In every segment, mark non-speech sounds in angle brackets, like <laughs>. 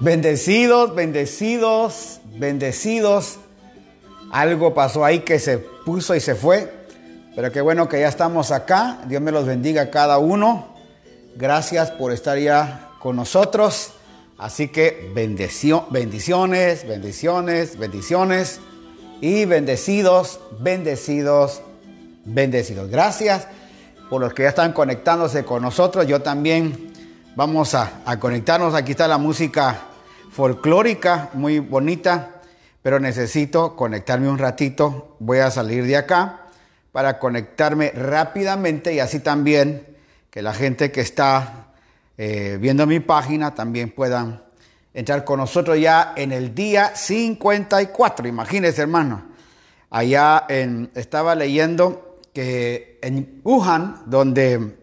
Bendecidos, bendecidos, bendecidos. Algo pasó ahí que se puso y se fue. Pero qué bueno que ya estamos acá. Dios me los bendiga a cada uno. Gracias por estar ya con nosotros. Así que bendiciones, bendiciones, bendiciones. Y bendecidos, bendecidos, bendecidos. Gracias por los que ya están conectándose con nosotros. Yo también vamos a conectarnos. Aquí está la música folclórica, muy bonita, pero necesito conectarme un ratito. Voy a salir de acá para conectarme rápidamente y así también que la gente que está eh, viendo mi página también puedan entrar con nosotros ya en el día 54. Imagínense, hermano. Allá en, estaba leyendo que en Wuhan, donde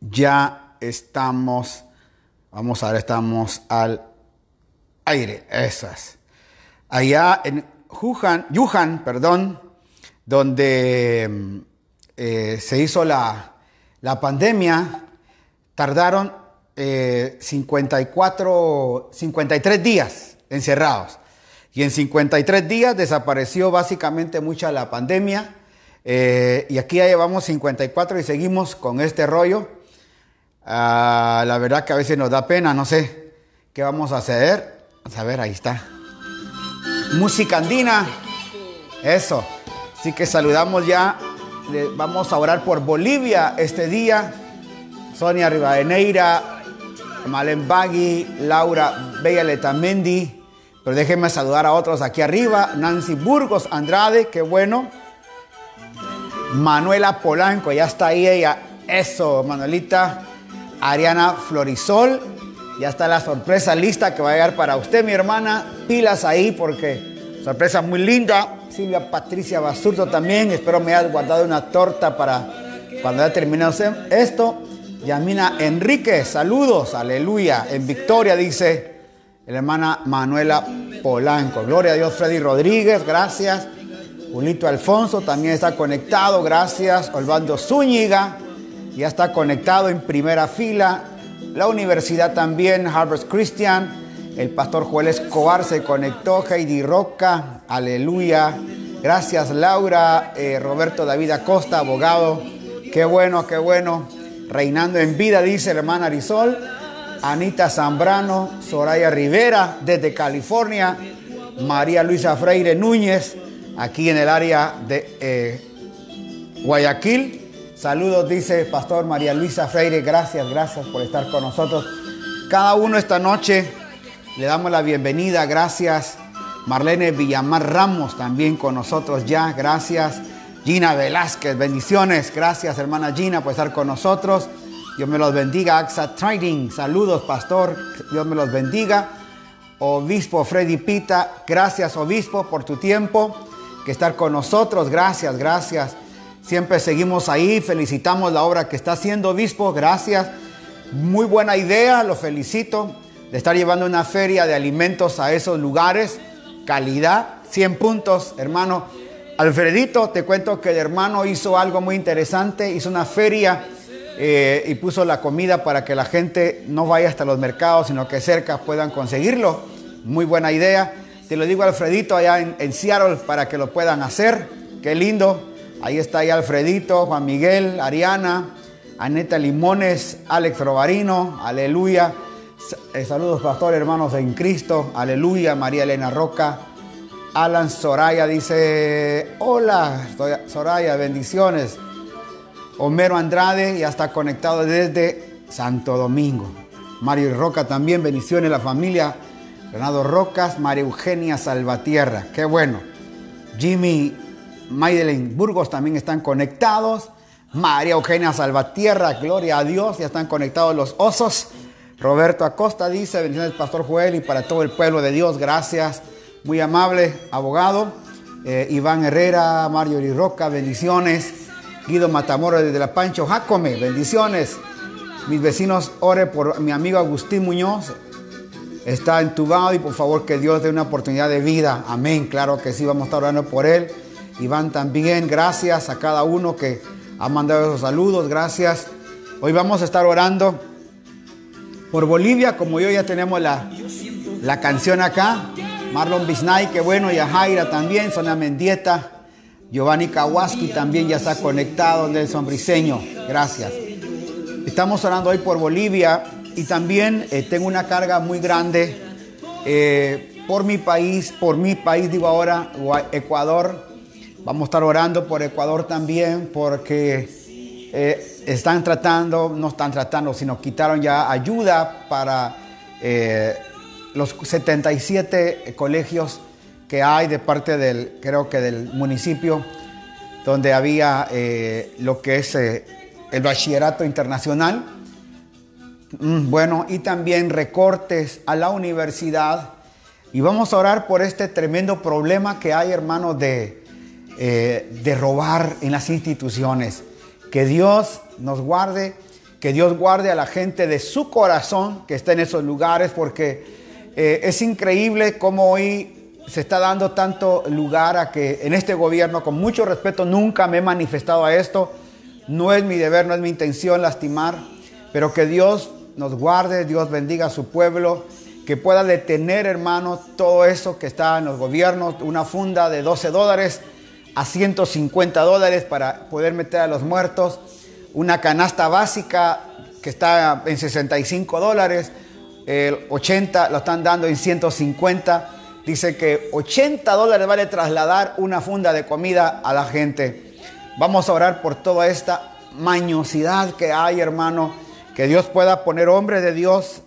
ya estamos, vamos a ver, estamos al aire, esas. Allá en Wuhan, Wuhan perdón, donde eh, se hizo la, la, pandemia, tardaron eh, 54, 53 días encerrados. Y en 53 días desapareció básicamente mucha la pandemia. Eh, y aquí ya llevamos 54 y seguimos con este rollo. Ah, la verdad que a veces nos da pena, no sé qué vamos a hacer. A ver, ahí está. Música andina. Eso. Así que saludamos ya. Vamos a orar por Bolivia este día. Sonia Rivadeneira, Malen Bagui, Laura Bella Letamendi. Pero déjenme saludar a otros aquí arriba. Nancy Burgos Andrade, qué bueno. Manuela Polanco, ya está ahí ella. Eso, Manuelita. Ariana Florisol, ya está la sorpresa lista que va a llegar para usted, mi hermana. Pilas ahí porque sorpresa muy linda. Silvia Patricia Basurto también. Espero me hayas guardado una torta para cuando haya terminado esto. Yamina Enrique, saludos, aleluya. En Victoria dice la hermana Manuela Polanco. Gloria a Dios, Freddy Rodríguez, gracias. Julito Alfonso también está conectado, gracias. Olvando Zúñiga ya está conectado en primera fila. La universidad también, Harvard Christian. El pastor Joel Escobar se conectó. Heidi Roca, aleluya. Gracias Laura. Eh, Roberto David Acosta, abogado. Qué bueno, qué bueno. Reinando en vida, dice hermana Arizol. Anita Zambrano, Soraya Rivera desde California. María Luisa Freire Núñez, aquí en el área de eh, Guayaquil. Saludos, dice Pastor María Luisa Freire. Gracias, gracias por estar con nosotros. Cada uno esta noche le damos la bienvenida. Gracias. Marlene Villamar Ramos también con nosotros ya. Gracias. Gina Velázquez, bendiciones. Gracias, hermana Gina, por estar con nosotros. Dios me los bendiga. AXA Trading, saludos, pastor. Dios me los bendiga. Obispo Freddy Pita, gracias, obispo, por tu tiempo que estar con nosotros. Gracias, gracias. Siempre seguimos ahí, felicitamos la obra que está haciendo obispo, gracias. Muy buena idea, lo felicito, de estar llevando una feria de alimentos a esos lugares. Calidad, 100 puntos, hermano. Alfredito, te cuento que el hermano hizo algo muy interesante, hizo una feria eh, y puso la comida para que la gente no vaya hasta los mercados, sino que cerca puedan conseguirlo. Muy buena idea. Te lo digo, Alfredito, allá en, en Seattle, para que lo puedan hacer. Qué lindo. Ahí está ahí Alfredito, Juan Miguel, Ariana, Aneta Limones, Alex Robarino, aleluya. Eh, saludos, pastor, hermanos en Cristo, aleluya. María Elena Roca, Alan Soraya dice, hola, Soraya, bendiciones. Homero Andrade ya está conectado desde Santo Domingo. Mario Roca también, bendiciones, la familia. Renato Rocas, María Eugenia Salvatierra, qué bueno. Jimmy Maydelin Burgos también están conectados. María Eugenia Salvatierra, gloria a Dios, ya están conectados los osos. Roberto Acosta dice, bendiciones Pastor Joel y para todo el pueblo de Dios, gracias. Muy amable, abogado. Eh, Iván Herrera, Mario Roca, bendiciones. Guido Matamoros desde la Pancho Jacome, bendiciones. Mis vecinos, ore por mi amigo Agustín Muñoz. Está entubado y por favor que Dios dé una oportunidad de vida. Amén. Claro que sí, vamos a estar orando por él. Iván también, gracias a cada uno que ha mandado esos saludos, gracias. Hoy vamos a estar orando por Bolivia, como yo ya tenemos la, la canción acá. Marlon Bisnay, qué bueno, y a Jaira también, Sonia Mendieta, Giovanni Kawaski también ya está conectado, Nelson Briseño, gracias. Estamos orando hoy por Bolivia y también eh, tengo una carga muy grande eh, por mi país, por mi país digo ahora, Ecuador. Vamos a estar orando por Ecuador también porque eh, están tratando, no están tratando, sino quitaron ya ayuda para los 77 colegios que hay de parte del, creo que del municipio, donde había eh, lo que es eh, el bachillerato internacional. Mm, bueno, y también recortes a la universidad. Y vamos a orar por este tremendo problema que hay, hermanos, de, eh, de robar en las instituciones. Que Dios nos guarde, que Dios guarde a la gente de su corazón que está en esos lugares, porque eh, es increíble cómo hoy se está dando tanto lugar a que en este gobierno, con mucho respeto, nunca me he manifestado a esto. No es mi deber, no es mi intención lastimar, pero que Dios nos guarde, Dios bendiga a su pueblo, que pueda detener, hermano, todo eso que está en los gobiernos, una funda de 12 dólares a 150 dólares para poder meter a los muertos, una canasta básica que está en 65 dólares, el 80 lo están dando en 150. Dice que 80 dólares vale trasladar una funda de comida a la gente. Vamos a orar por toda esta mañosidad que hay, hermano. Que Dios pueda poner hombres de Dios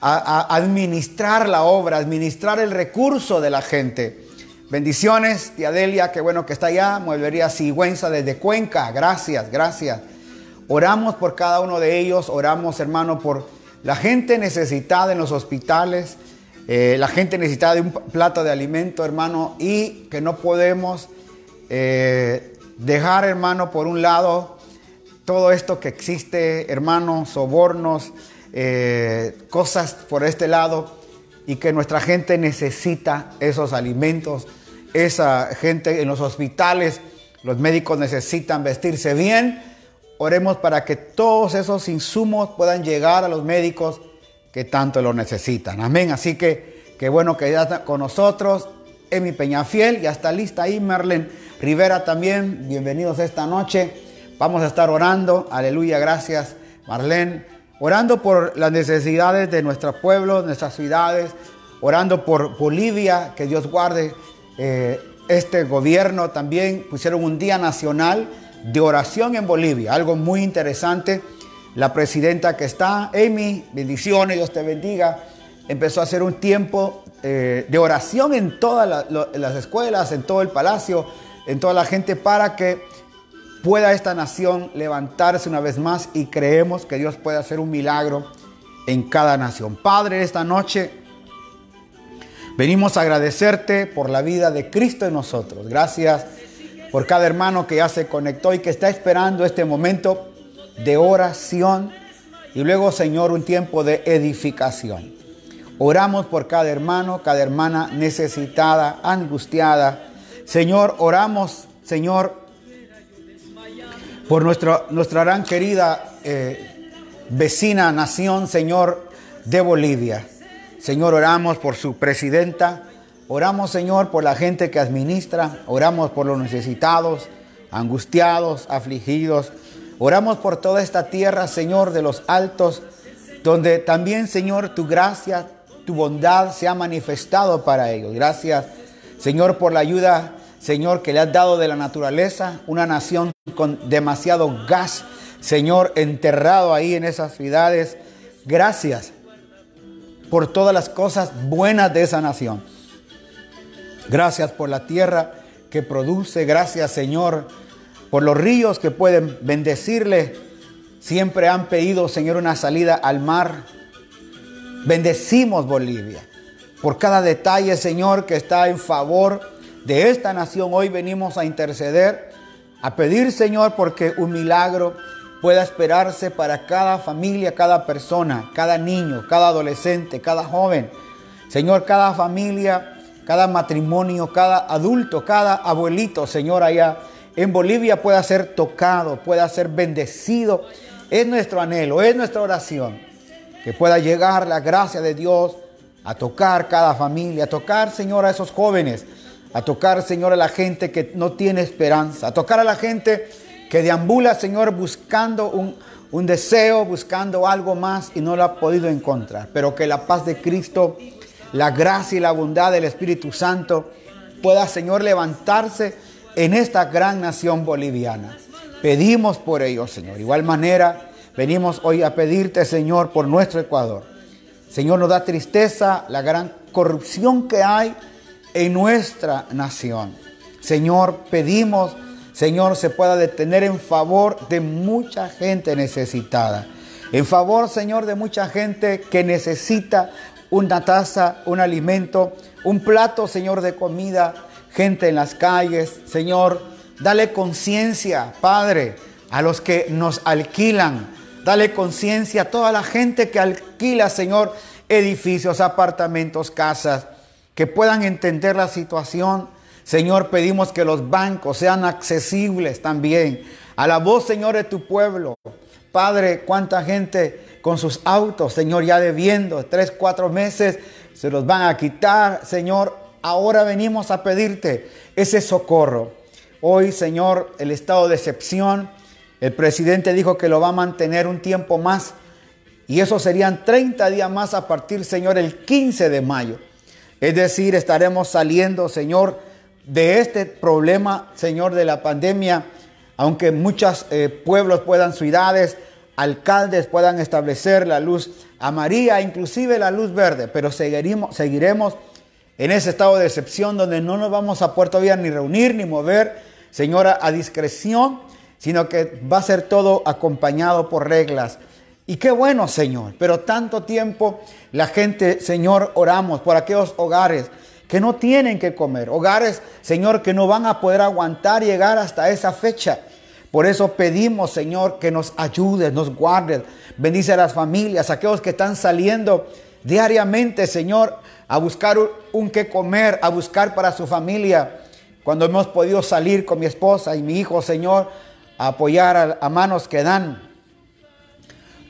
a, administrar la obra, administrar el recurso de la gente. Bendiciones, tía Delia, qué bueno que está allá. Mueblería Sigüenza desde Cuenca. Gracias, gracias. Oramos por cada uno de ellos. Oramos, hermano, por la gente necesitada en los hospitales, eh, la gente necesitada de un plato de alimento, hermano, y que no podemos eh, dejar, hermano, por un lado, todo esto que existe, hermano, sobornos, eh, cosas por este lado, y que nuestra gente necesita esos alimentos, esa gente en los hospitales, los médicos necesitan vestirse bien, Oremos para que todos esos insumos puedan llegar a los médicos que tanto lo necesitan. Amén. Así que qué bueno que ya está con nosotros. Emi Peñafiel, ya está lista ahí. Merlen Rivera también. Bienvenidos esta noche. Vamos a estar orando. Aleluya, gracias, Marlene. Orando por las necesidades de nuestro pueblo, nuestras ciudades. Orando por Bolivia, que Dios guarde eh, este gobierno. También pusieron un día nacional de oración en Bolivia. Algo muy interesante. La presidenta que está, Amy, bendiciones, Dios te bendiga, empezó a hacer un tiempo eh, de oración en todas las escuelas, en todo el palacio, en toda la gente para que pueda esta nación levantarse una vez más y creemos que Dios puede hacer un milagro en cada nación. Padre, esta noche venimos a agradecerte por la vida de Cristo en nosotros. Gracias por cada hermano que ya se conectó y que está esperando este momento de oración y luego, Señor, un tiempo de edificación. Oramos por cada hermano, cada hermana necesitada, angustiada. Señor, oramos, Señor, por nuestra, nuestra gran querida eh, vecina nación, Señor, de Bolivia. Señor, oramos por su presidenta, Oramos, Señor, por la gente que administra, oramos por los necesitados, angustiados, afligidos. Oramos por toda esta tierra, Señor, de los altos, donde también, Señor, tu gracia, tu bondad se ha manifestado para ellos. Gracias, Señor, por la ayuda, Señor, que le has dado de la naturaleza, una nación con demasiado gas, Señor, enterrado ahí en esas ciudades. Gracias por todas las cosas buenas de esa nación. Gracias por la tierra que produce. Gracias, Señor, por los ríos que pueden bendecirle. Siempre han pedido, Señor, una salida al mar. Bendecimos Bolivia. Por cada detalle, Señor, que está en favor de esta nación. Hoy venimos a interceder, a pedir, Señor, porque un milagro pueda esperarse para cada familia, cada persona, cada niño, cada adolescente, cada joven. Señor, cada familia cada matrimonio, cada adulto, cada abuelito, Señor, allá en Bolivia pueda ser tocado, pueda ser bendecido. Es nuestro anhelo, es nuestra oración, que pueda llegar la gracia de Dios a tocar cada familia, a tocar, Señor, a esos jóvenes, a tocar, Señor, a la gente que no tiene esperanza, a tocar a la gente que deambula, Señor, buscando un, deseo, buscando algo más y no lo ha podido encontrar. Pero que la paz de Cristo, la gracia y la bondad del Espíritu Santo pueda, Señor, levantarse en esta gran nación boliviana. Pedimos por ello, Señor. igual manera, venimos hoy a pedirte, Señor, por nuestro Ecuador. Señor, nos da tristeza la gran corrupción que hay en nuestra nación. Señor, pedimos, Señor, se pueda detener en favor de mucha gente necesitada. En favor, Señor, de mucha gente que necesita una taza, un alimento, un plato, Señor, de comida, gente en las calles. Señor, dale conciencia, Padre, a los que nos alquilan. Dale conciencia a toda la gente que alquila, Señor, edificios, apartamentos, casas, que puedan entender la situación. Señor, pedimos que los bancos sean accesibles también a la voz, Señor, de tu pueblo. Padre, cuánta gente con sus autos, Señor, ya debiendo tres, cuatro meses, se los van a quitar, Señor. Ahora venimos a pedirte ese socorro. Hoy, Señor, el estado de excepción, el presidente dijo que lo va a mantener un tiempo más. Y eso serían 30 días más a partir, Señor, el 15 de mayo. Es decir, estaremos saliendo, Señor, de este problema, Señor, de la pandemia, aunque muchos eh, pueblos puedan, ciudades, alcaldes puedan establecer la luz amarilla, inclusive la luz verde, pero seguiremos, seguiremos en ese estado de excepción donde no nos vamos a poder todavía ni reunir ni mover, Señora, a discreción, sino que va a ser todo acompañado por reglas. Y qué bueno, Señor, pero tanto tiempo la gente, Señor, oramos por aquellos hogares que no tienen que comer, hogares, Señor, que no van a poder aguantar llegar hasta esa fecha. Por eso pedimos, Señor, que nos ayudes, nos guardes, bendice a las familias, a aquellos que están saliendo diariamente, Señor, a buscar un, qué comer, a buscar para su familia. Cuando hemos podido salir con mi esposa y mi hijo, Señor, a apoyar a manos que dan.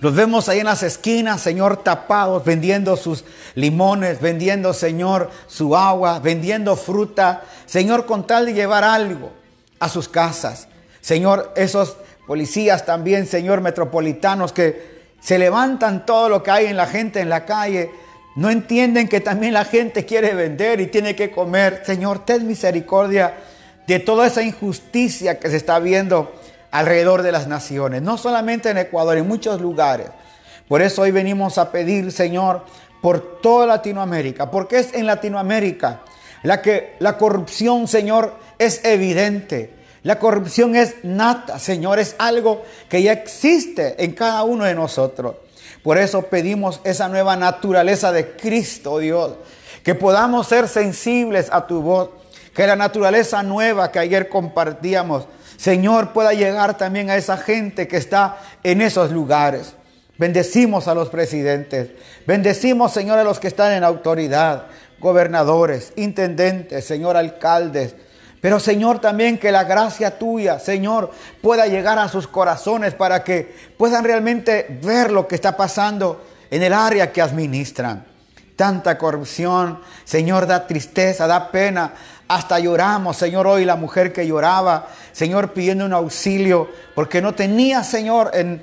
Los vemos ahí en las esquinas, Señor, tapados, vendiendo sus limones, vendiendo, Señor, su agua, vendiendo fruta. Señor, con tal de llevar algo a sus casas. Señor, esos policías también, Señor, metropolitanos que se levantan todo lo que hay en la gente en la calle. No entienden que también la gente quiere vender y tiene que comer. Señor, ten misericordia de toda esa injusticia que se está viendo alrededor de las naciones, no solamente en Ecuador, en muchos lugares. Por eso hoy venimos a pedir, Señor, por toda Latinoamérica, porque es en Latinoamérica la que la corrupción, Señor, es evidente. La corrupción es nata, Señor, es algo que ya existe en cada uno de nosotros. Por eso pedimos esa nueva naturaleza de Cristo, Dios, que podamos ser sensibles a tu voz, que la naturaleza nueva que ayer compartíamos, Señor, pueda llegar también a esa gente que está en esos lugares. Bendecimos a los presidentes. Bendecimos, Señor, a los que están en autoridad, gobernadores, intendentes, Señor, alcaldes. Pero, Señor, también que la gracia tuya, Señor, pueda llegar a sus corazones para que puedan realmente ver lo que está pasando en el área que administran. Tanta corrupción, Señor, da tristeza, da pena. Hasta lloramos, Señor, hoy la mujer que lloraba, Señor, pidiendo un auxilio, porque no tenía, Señor, en,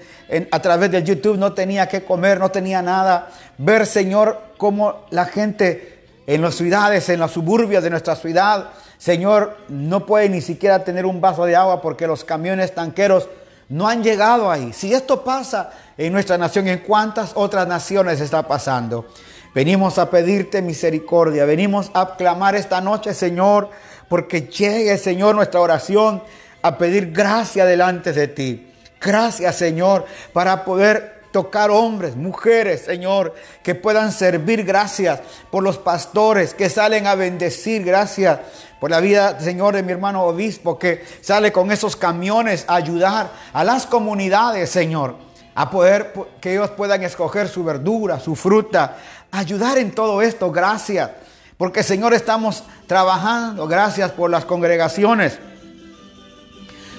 a través de YouTube, no tenía que comer, no tenía nada. Ver, Señor, cómo la gente en las ciudades, en las suburbios de nuestra ciudad, Señor, no puede ni siquiera tener un vaso de agua porque los camiones tanqueros no han llegado ahí. Si esto pasa en nuestra nación, ¿en cuántas otras naciones está pasando? Venimos a pedirte misericordia, venimos a clamar esta noche, Señor, porque llegue, Señor, nuestra oración a pedir gracia delante de ti. Gracias, Señor, para poder tocar hombres, mujeres, Señor, que puedan servir. Gracias por los pastores que salen a bendecir. Gracias por la vida, Señor, de mi hermano obispo que sale con esos camiones a ayudar a las comunidades, Señor, a poder que ellos puedan escoger su verdura, su fruta, ayudar en todo esto. Gracias. Porque Señor estamos trabajando. Gracias por las congregaciones.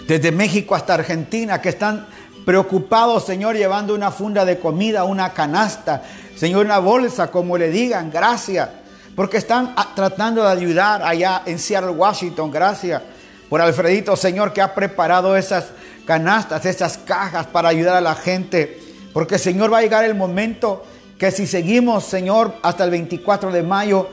Desde México hasta Argentina que están preocupados, Señor, llevando una funda de comida, una canasta, Señor, una bolsa, como le digan, gracias. Porque están tratando de ayudar allá en Seattle, Washington, gracias. Por Alfredito, Señor, que ha preparado esas canastas, esas cajas para ayudar a la gente. Porque, Señor, va a llegar el momento que si seguimos, Señor, hasta el 24 de mayo,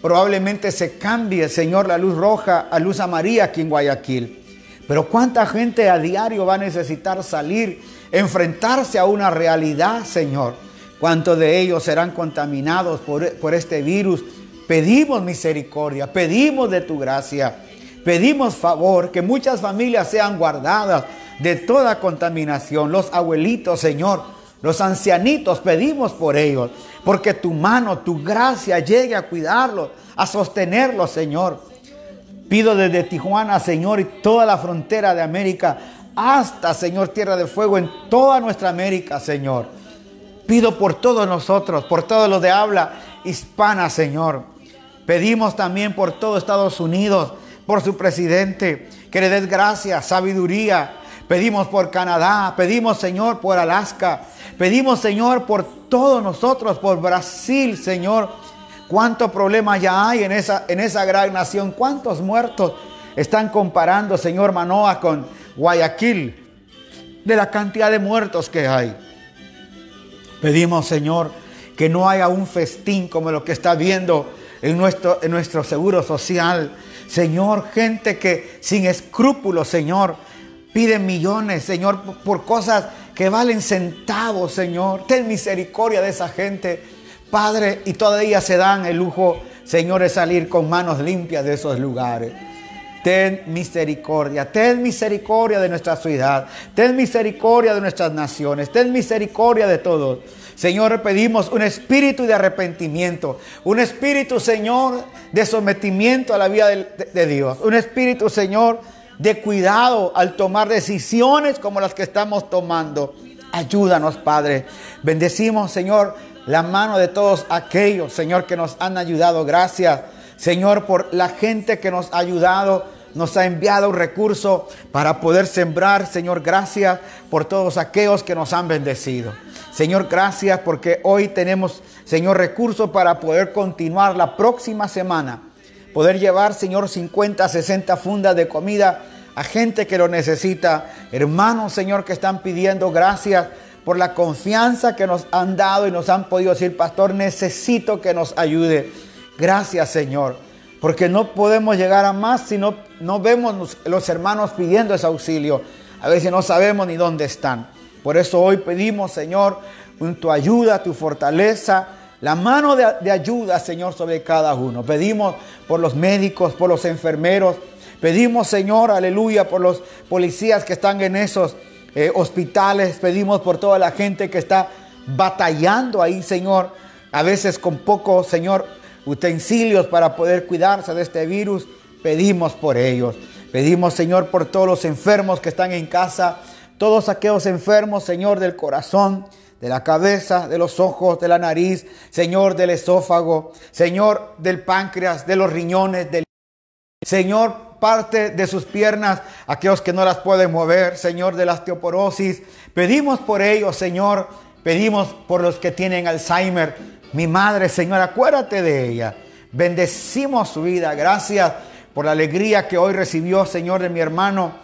probablemente se cambie, Señor, la luz roja a luz amarilla aquí en Guayaquil. Pero cuánta gente a diario va a necesitar salir, enfrentarse a una realidad, Señor. ¿Cuántos de ellos serán contaminados por, por este virus? Pedimos misericordia, pedimos de tu gracia, pedimos favor, que muchas familias sean guardadas de toda contaminación. Los abuelitos, Señor, los ancianitos, pedimos por ellos, porque tu mano, tu gracia llegue a cuidarlos, a sostenerlos, Señor. Pido desde Tijuana, Señor, y toda la frontera de América, hasta, Señor, Tierra de Fuego, en toda nuestra América, Señor. Pido por todos nosotros, por todos los de habla hispana, Señor. Pedimos también por todo Estados Unidos, por su presidente, que le des gracia, sabiduría, Pedimos por Canadá, pedimos Señor por Alaska, pedimos Señor por todos nosotros, por Brasil, Señor. ¿Cuántos problemas ya hay en esa, en esa gran nación? ¿Cuántos muertos están comparando, Señor Manoa, con Guayaquil? De la cantidad de muertos que hay. Pedimos, Señor, que no haya un festín como lo que está viendo en nuestro, en nuestro seguro social. Señor, gente que sin escrúpulos, Señor, piden millones, Señor, por cosas que valen centavos, Señor. Ten misericordia de esa gente, Padre, y todavía se dan el lujo, Señor, de salir con manos limpias de esos lugares. Ten misericordia, ten misericordia de nuestra ciudad, ten misericordia de nuestras naciones, ten misericordia de todos. Señor, pedimos un espíritu de arrepentimiento, un espíritu, Señor, de sometimiento a la vida de, de Dios, un espíritu, Señor, de cuidado al tomar decisiones como las que estamos tomando. Ayúdanos, Padre. Bendecimos, Señor, la mano de todos aquellos, Señor, que nos han ayudado. Gracias, Señor, por la gente que nos ha ayudado. Nos ha enviado un recurso para poder sembrar. Señor, gracias por todos aquellos que nos han bendecido. Señor, gracias porque hoy tenemos, Señor, recursos para poder continuar la próxima semana poder llevar, Señor, 50, 60 fundas de comida a gente que lo necesita. Hermanos, Señor, que están pidiendo gracias por la confianza que nos han dado y nos han podido decir, pastor, necesito que nos ayude. Gracias, Señor, porque no podemos llegar a más si no, no vemos los hermanos pidiendo ese auxilio. A veces no sabemos ni dónde están. Por eso hoy pedimos, Señor, tu ayuda, tu fortaleza la mano de, ayuda, Señor, sobre cada uno. Pedimos por los médicos, por los enfermeros. Pedimos, Señor, aleluya, por los policías que están en esos eh, hospitales. Pedimos por toda la gente que está batallando ahí, Señor. A veces con poco, Señor, utensilios para poder cuidarse de este virus. Pedimos por ellos. Pedimos, Señor, por todos los enfermos que están en casa. Todos aquellos enfermos, Señor, del corazón de la cabeza, de los ojos, de la nariz, Señor, del esófago, Señor, del páncreas, de los riñones, del Señor, parte de sus piernas, aquellos que no las pueden mover, Señor, de la osteoporosis. Pedimos por ellos, Señor, pedimos por los que tienen Alzheimer. Mi madre, Señor, acuérdate de ella. Bendecimos su vida. Gracias por la alegría que hoy recibió, Señor, de mi hermano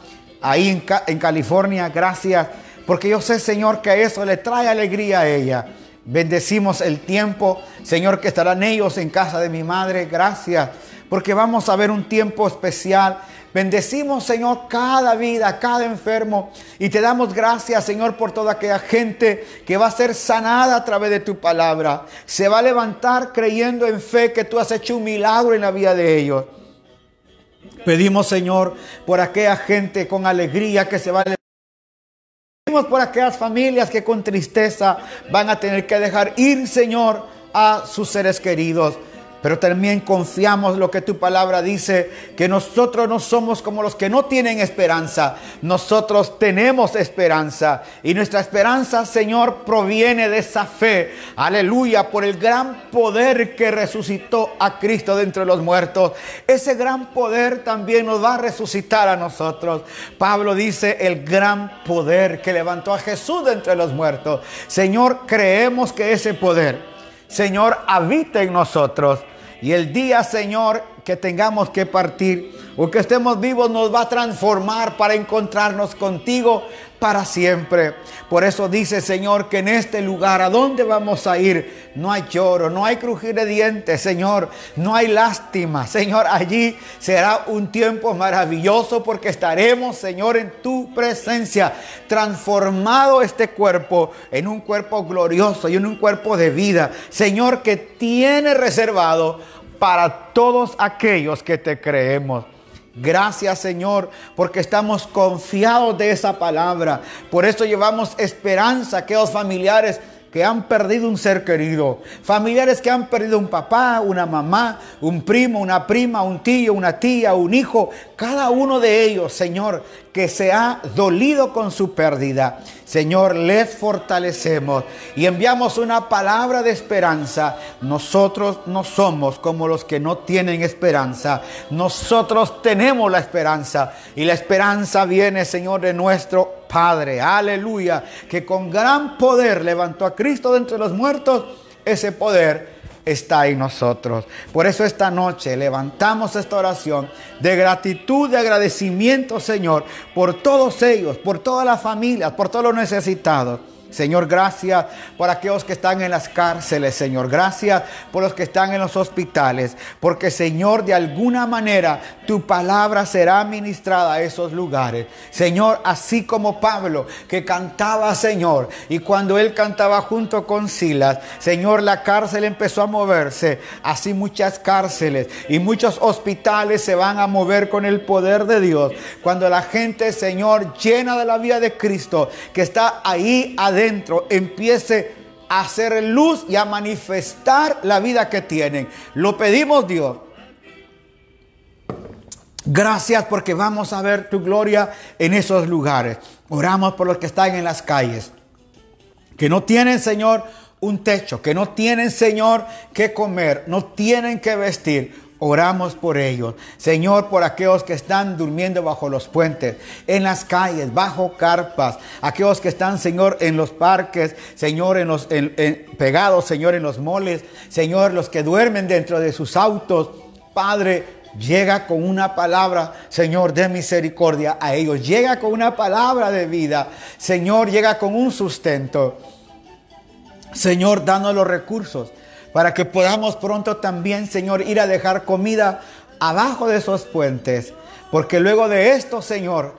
ahí en, en California. Gracias porque yo sé, Señor, que eso le trae alegría a ella. Bendecimos el tiempo, Señor, que estarán ellos en casa de mi madre. Gracias, porque vamos a ver un tiempo especial. Bendecimos, Señor, cada vida, cada enfermo. Y te damos gracias, Señor, por toda aquella gente que va a ser sanada a través de tu palabra. Se va a levantar creyendo en fe que tú has hecho un milagro en la vida de ellos. Pedimos, Señor, por aquella gente con alegría que se va a por aquellas familias que con tristeza van a tener que dejar ir, Señor, a sus seres queridos. Pero también confiamos lo que tu palabra dice, que nosotros no somos como los que no tienen esperanza. Nosotros tenemos esperanza. Y nuestra esperanza, Señor, proviene de esa fe. Aleluya, por el gran poder que resucitó a Cristo de entre los muertos. Ese gran poder también nos va a resucitar a nosotros. Pablo dice, el gran poder que levantó a Jesús de entre los muertos. Señor, creemos que ese poder Señor, habita en nosotros. Y el día, Señor, que tengamos que partir o que estemos vivos nos va a transformar para encontrarnos contigo para siempre. Por eso dice Señor que en este lugar a dónde vamos a ir no hay lloro, no hay crujir de dientes, Señor, no hay lástima. Señor, allí será un tiempo maravilloso porque estaremos, Señor, en tu presencia, transformado este cuerpo en un cuerpo glorioso y en un cuerpo de vida. Señor, que tiene reservado para todos aquellos que te creemos. Gracias Señor, porque estamos confiados de esa palabra. Por eso llevamos esperanza a aquellos familiares que han perdido un ser querido, familiares que han perdido un papá, una mamá, un primo, una prima, un tío, una tía, un hijo, cada uno de ellos, Señor, que se ha dolido con su pérdida. Señor, les fortalecemos y enviamos una palabra de esperanza. Nosotros no somos como los que no tienen esperanza. Nosotros tenemos la esperanza y la esperanza viene, Señor, de nuestro Padre, aleluya, que con gran poder levantó a Cristo de entre los muertos, ese poder está en nosotros. Por eso esta noche levantamos esta oración de gratitud, de agradecimiento, Señor, por todos ellos, por todas las familias, por todos los necesitados. Señor, gracias por aquellos que están en las cárceles, Señor. Gracias por los que están en los hospitales. Porque, Señor, de alguna manera tu palabra será ministrada a esos lugares. Señor, así como Pablo que cantaba, Señor, y cuando él cantaba junto con Silas, Señor, la cárcel empezó a moverse. Así muchas cárceles y muchos hospitales se van a mover con el poder de Dios. Cuando la gente, Señor, llena de la vida de Cristo, que está ahí adentro empiece a hacer luz y a manifestar la vida que tienen. Lo pedimos Dios. Gracias porque vamos a ver tu gloria en esos lugares. Oramos por los que están en las calles, que no tienen, Señor, un techo, que no tienen, Señor, que comer, no tienen que vestir. Oramos por ellos. Señor, por aquellos que están durmiendo bajo los puentes, en las calles, bajo carpas. Aquellos que están, Señor, en los parques, Señor, en los pegados, Señor, en los moles. Señor, los que duermen dentro de sus autos. Padre, llega con una palabra, Señor, de misericordia a ellos. Llega con una palabra de vida. Señor, llega con un sustento. Señor, danos los recursos para que podamos pronto también, Señor, ir a dejar comida abajo de esos puentes. Porque luego de esto, Señor,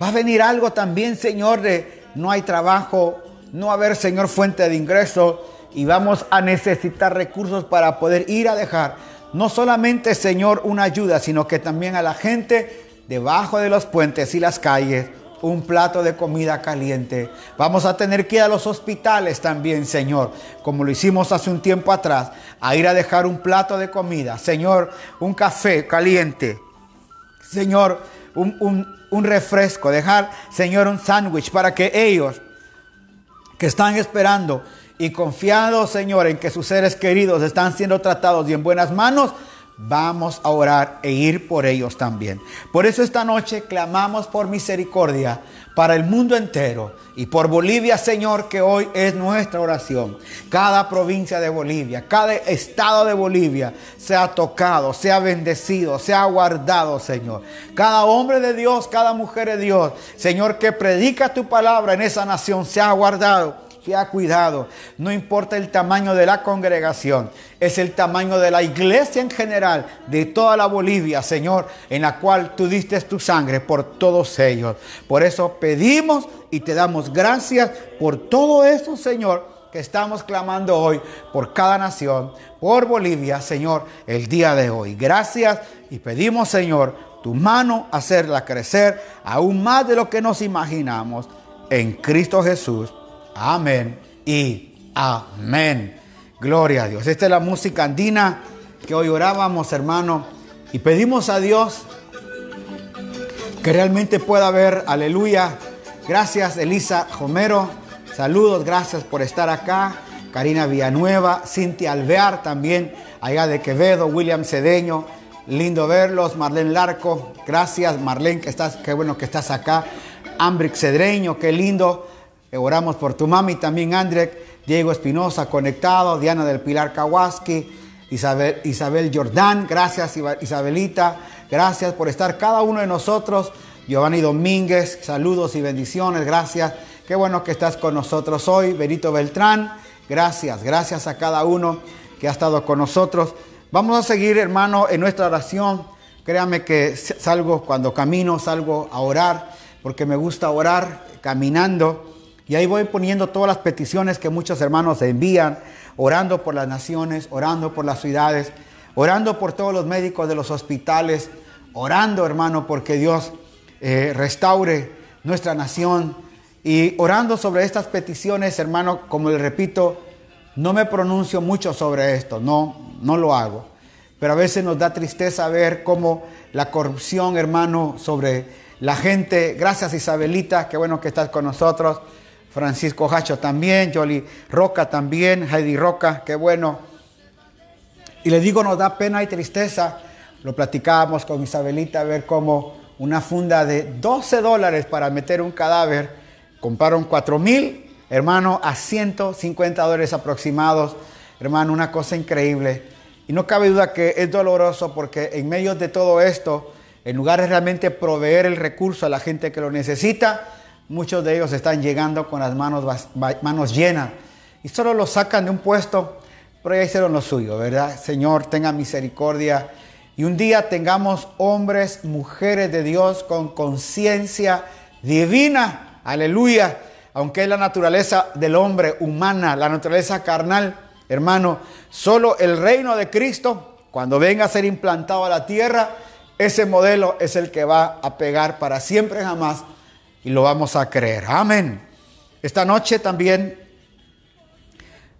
va a venir algo también, Señor, de no hay trabajo, no va a haber, Señor, fuente de ingreso y vamos a necesitar recursos para poder ir a dejar no solamente, Señor, una ayuda, sino que también a la gente debajo de los puentes y las calles un plato de comida caliente. Vamos a tener que ir a los hospitales también, Señor, como lo hicimos hace un tiempo atrás, a ir a dejar un plato de comida. Señor, un café caliente. Señor, un, refresco. Dejar, Señor, un sándwich para que ellos que están esperando y confiados, Señor, en que sus seres queridos están siendo tratados y en buenas manos, vamos a orar e ir por ellos también. Por eso esta noche clamamos por misericordia para el mundo entero y por Bolivia, Señor, que hoy es nuestra oración. Cada provincia de Bolivia, cada estado de Bolivia sea tocado, sea bendecido, sea guardado, Señor. Cada hombre de Dios, cada mujer de Dios, Señor, que predica tu palabra en esa nación, sea guardado que ha cuidado. No importa el tamaño de la congregación, es el tamaño de la iglesia en general, de toda la Bolivia, Señor, en la cual tú diste tu sangre por todos ellos. Por eso pedimos y te damos gracias por todo eso, Señor, que estamos clamando hoy por cada nación, por Bolivia, Señor, el día de hoy. Gracias y pedimos, Señor, tu mano hacerla crecer aún más de lo que nos imaginamos. En Cristo Jesús. Amén y amén. Gloria a Dios. Esta es la música andina que hoy orábamos, hermano, y pedimos a Dios que realmente pueda ver, aleluya. Gracias, Elisa Romero. Saludos, gracias por estar acá. Karina Villanueva, Cintia Alvear también, allá de Quevedo, William Cedeño. Lindo verlos, Marlene Larco. Gracias, Marlene, que estás, qué bueno que estás acá. Ambric Cedreño, qué lindo. Oramos por tu mami también, André. Diego Espinosa conectado, Diana del Pilar Kawaski, Isabel, Isabel Jordán, gracias Isabelita, gracias por estar cada uno de nosotros. Giovanni Domínguez, saludos y bendiciones, gracias. Qué bueno que estás con nosotros hoy. Benito Beltrán, gracias, gracias a cada uno que ha estado con nosotros. Vamos a seguir, hermano, en nuestra oración. Créame que salgo cuando camino, salgo a orar, porque me gusta orar caminando. Y ahí voy poniendo todas las peticiones que muchos hermanos envían, orando por las naciones, orando por las ciudades, orando por todos los médicos de los hospitales, orando, hermano, porque Dios eh, restaure nuestra nación. Y orando sobre estas peticiones, hermano, como le repito, no me pronuncio mucho sobre esto, no, no lo hago. Pero a veces nos da tristeza ver cómo la corrupción, hermano, sobre la gente. Gracias Isabelita, qué bueno que estás con nosotros. Francisco Hacho también, Jolly Roca también, Heidi Roca, qué bueno. Y le digo, nos da pena y tristeza. Lo platicábamos con Isabelita, ver cómo una funda de 12 dólares para meter un cadáver, compraron 4 mil, hermano, a 150 dólares aproximados. Hermano, una cosa increíble. Y no cabe duda que es doloroso porque en medio de todo esto, en lugar de realmente proveer el recurso a la gente que lo necesita, Muchos de ellos están llegando con las manos, manos llenas y solo los sacan de un puesto, pero ya hicieron lo suyo, ¿verdad? Señor, tenga misericordia. Y un día tengamos hombres, mujeres de Dios con conciencia divina. Aleluya. Aunque es la naturaleza del hombre humana, la naturaleza carnal, hermano, solo el reino de Cristo, cuando venga a ser implantado a la tierra, ese modelo es el que va a pegar para siempre jamás y lo vamos a creer. Amén. Esta noche también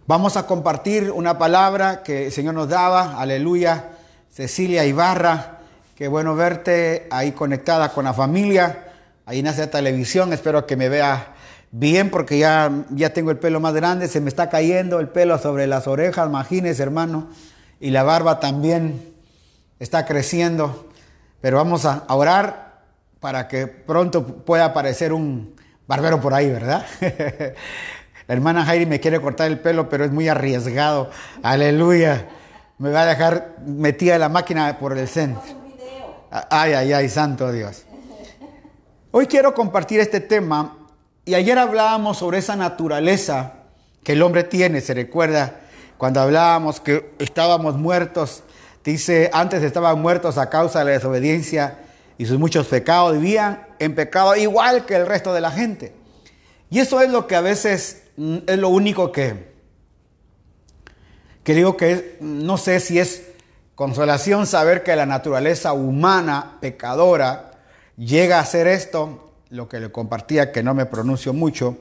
vamos a compartir una palabra que el Señor nos daba. Aleluya. Cecilia Ibarra, qué bueno verte ahí conectada con la familia. Ahí nace la televisión. Espero que me vea bien porque ya, ya tengo el pelo más grande. Se me está cayendo el pelo sobre las orejas. Imagínese, hermano. Y la barba también está creciendo. Pero vamos a orar para que pronto pueda aparecer un barbero por ahí, ¿verdad? <laughs> La hermana Jairi me quiere cortar el pelo, pero es muy arriesgado. Aleluya. Me va a dejar metida la máquina por el centro. Ay, ay, ay, santo Dios. Hoy quiero compartir este tema y ayer hablábamos sobre esa naturaleza que el hombre tiene, se recuerda cuando hablábamos que estábamos muertos, dice, antes estaban muertos a causa de la desobediencia y sus muchos pecados, vivían en pecado igual que el resto de la gente. Y eso es lo que a veces mm, es lo único que, que digo que no sé si es consolación saber que la naturaleza humana pecadora llega a hacer esto, lo que le compartía que no me pronuncio mucho,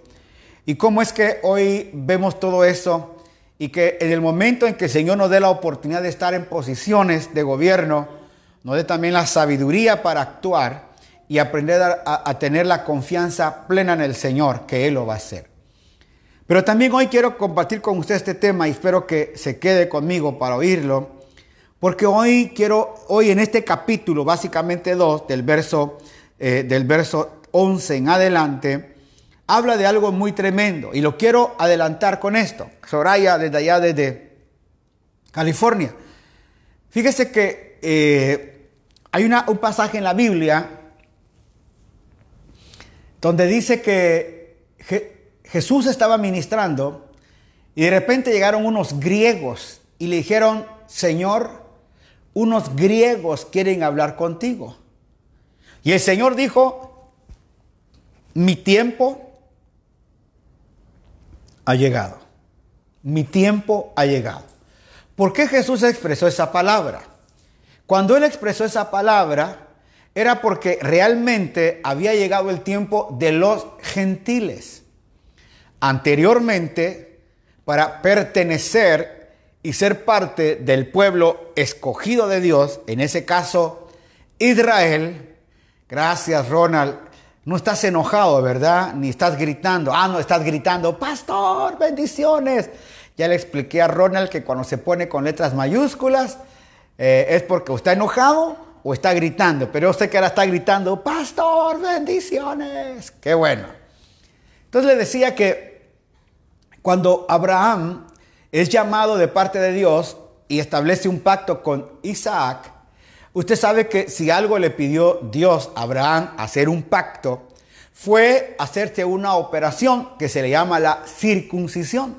y cómo es que hoy vemos todo eso y que en el momento en que el Señor nos dé la oportunidad de estar en posiciones de gobierno, nos dé también la sabiduría para actuar y aprender a, tener la confianza plena en el Señor, que Él lo va a hacer. Pero también hoy quiero compartir con usted este tema y espero que se quede conmigo para oírlo, porque hoy quiero, hoy en este capítulo, básicamente 2, del verso, eh, del verso 11 en adelante, habla de algo muy tremendo y lo quiero adelantar con esto. Soraya, desde allá, desde California. Fíjese que eh, hay un pasaje en la Biblia donde dice que Jesús estaba ministrando y de repente llegaron unos griegos y le dijeron, Señor, unos griegos quieren hablar contigo. Y el Señor dijo, mi tiempo ha llegado. Mi tiempo ha llegado. ¿Por qué Jesús expresó esa palabra? Cuando él expresó esa palabra, era porque realmente había llegado el tiempo de los gentiles. Anteriormente, para pertenecer y ser parte del pueblo escogido de Dios, en ese caso Israel, gracias Ronald, no estás enojado, ¿verdad? Ni estás gritando, ah, no estás gritando, pastor, bendiciones. Ya le expliqué a Ronald que cuando se pone con letras mayúsculas, eh, es porque está enojado o está gritando. Pero yo sé que ahora está gritando, pastor, bendiciones. Qué bueno. Entonces le decía que, Cuando Abraham es llamado de parte de Dios y establece un pacto con Isaac, usted sabe que si algo le pidió Dios a Abraham hacer un pacto, fue hacerse una operación que se le llama la circuncisión.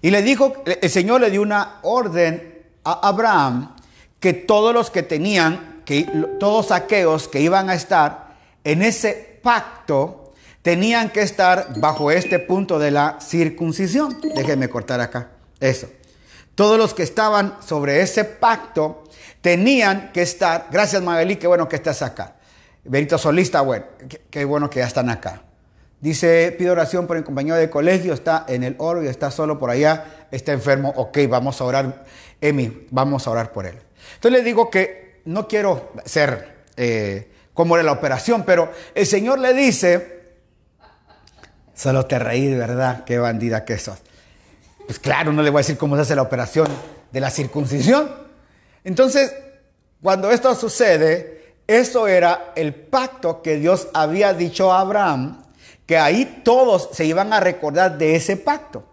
Y le dijo, el Señor le dio una orden a Abraham que todos los que tenían, que todos aquellos que iban a estar en ese pacto, tenían que estar bajo este punto de la circuncisión. Déjenme cortar acá. Eso. Todos los que estaban sobre ese pacto tenían que estar. Gracias, Magali, qué bueno que estás acá. Benito Solista, bueno, qué, bueno que ya están acá. Dice, pido oración por el compañero de colegio, está en el oro y está solo por allá, está enfermo. Ok, vamos a orar, Emi, vamos a orar por él. Entonces le digo que no quiero ser eh, como era la operación, pero el Señor le dice, solo te reí, ¿verdad? Qué bandida que sos. Pues claro, no le voy a decir cómo se hace la operación de la circuncisión. Entonces, cuando esto sucede, eso era el pacto que Dios había dicho a Abraham, que ahí todos se iban a recordar de ese pacto.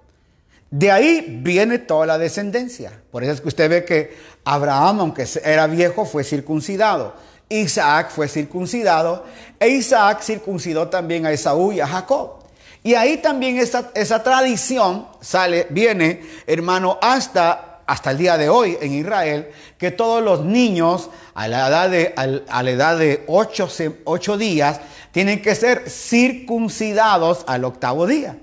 De ahí viene toda la descendencia. Por eso es que usted ve que Abraham, aunque era viejo, fue circuncidado. Isaac fue circuncidado e Isaac circuncidó también a Esaú y a Jacob. Y ahí también esa, esa tradición sale, viene, hermano, hasta hasta el día de hoy en Israel, que todos los niños a la edad de, a la edad de ocho, días tienen que ser circuncidados al octavo día.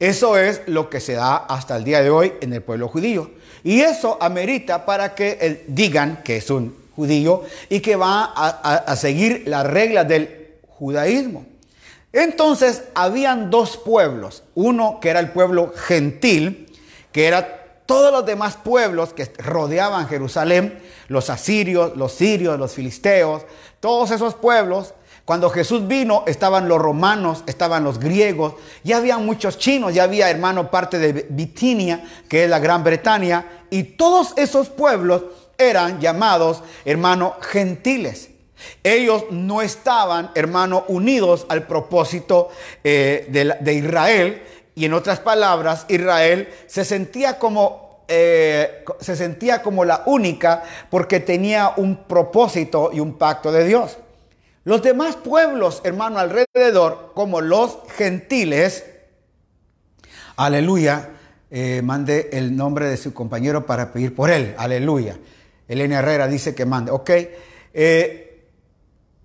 Eso es lo que se da hasta el día de hoy en el pueblo judío. Y eso amerita para que digan que es un judío y que va a, a seguir las reglas del judaísmo. Entonces habían dos pueblos, uno que era el pueblo gentil, que era todos los demás pueblos que rodeaban Jerusalén, los asirios, los sirios, los filisteos, todos esos pueblos, cuando Jesús vino estaban los romanos, estaban los griegos, ya había muchos chinos, ya había hermano parte de Bitinia, que es la Gran Bretaña, y todos esos pueblos eran llamados hermano gentiles. Ellos no estaban, hermano, unidos al propósito eh, de, Israel, y en otras palabras, Israel se sentía como, eh, se sentía como la única porque tenía un propósito y un pacto de Dios. Los demás pueblos, hermano, alrededor, como los gentiles, aleluya, eh, mande el nombre de su compañero para pedir por él, aleluya. Elena Herrera dice que mande, ok. Eh,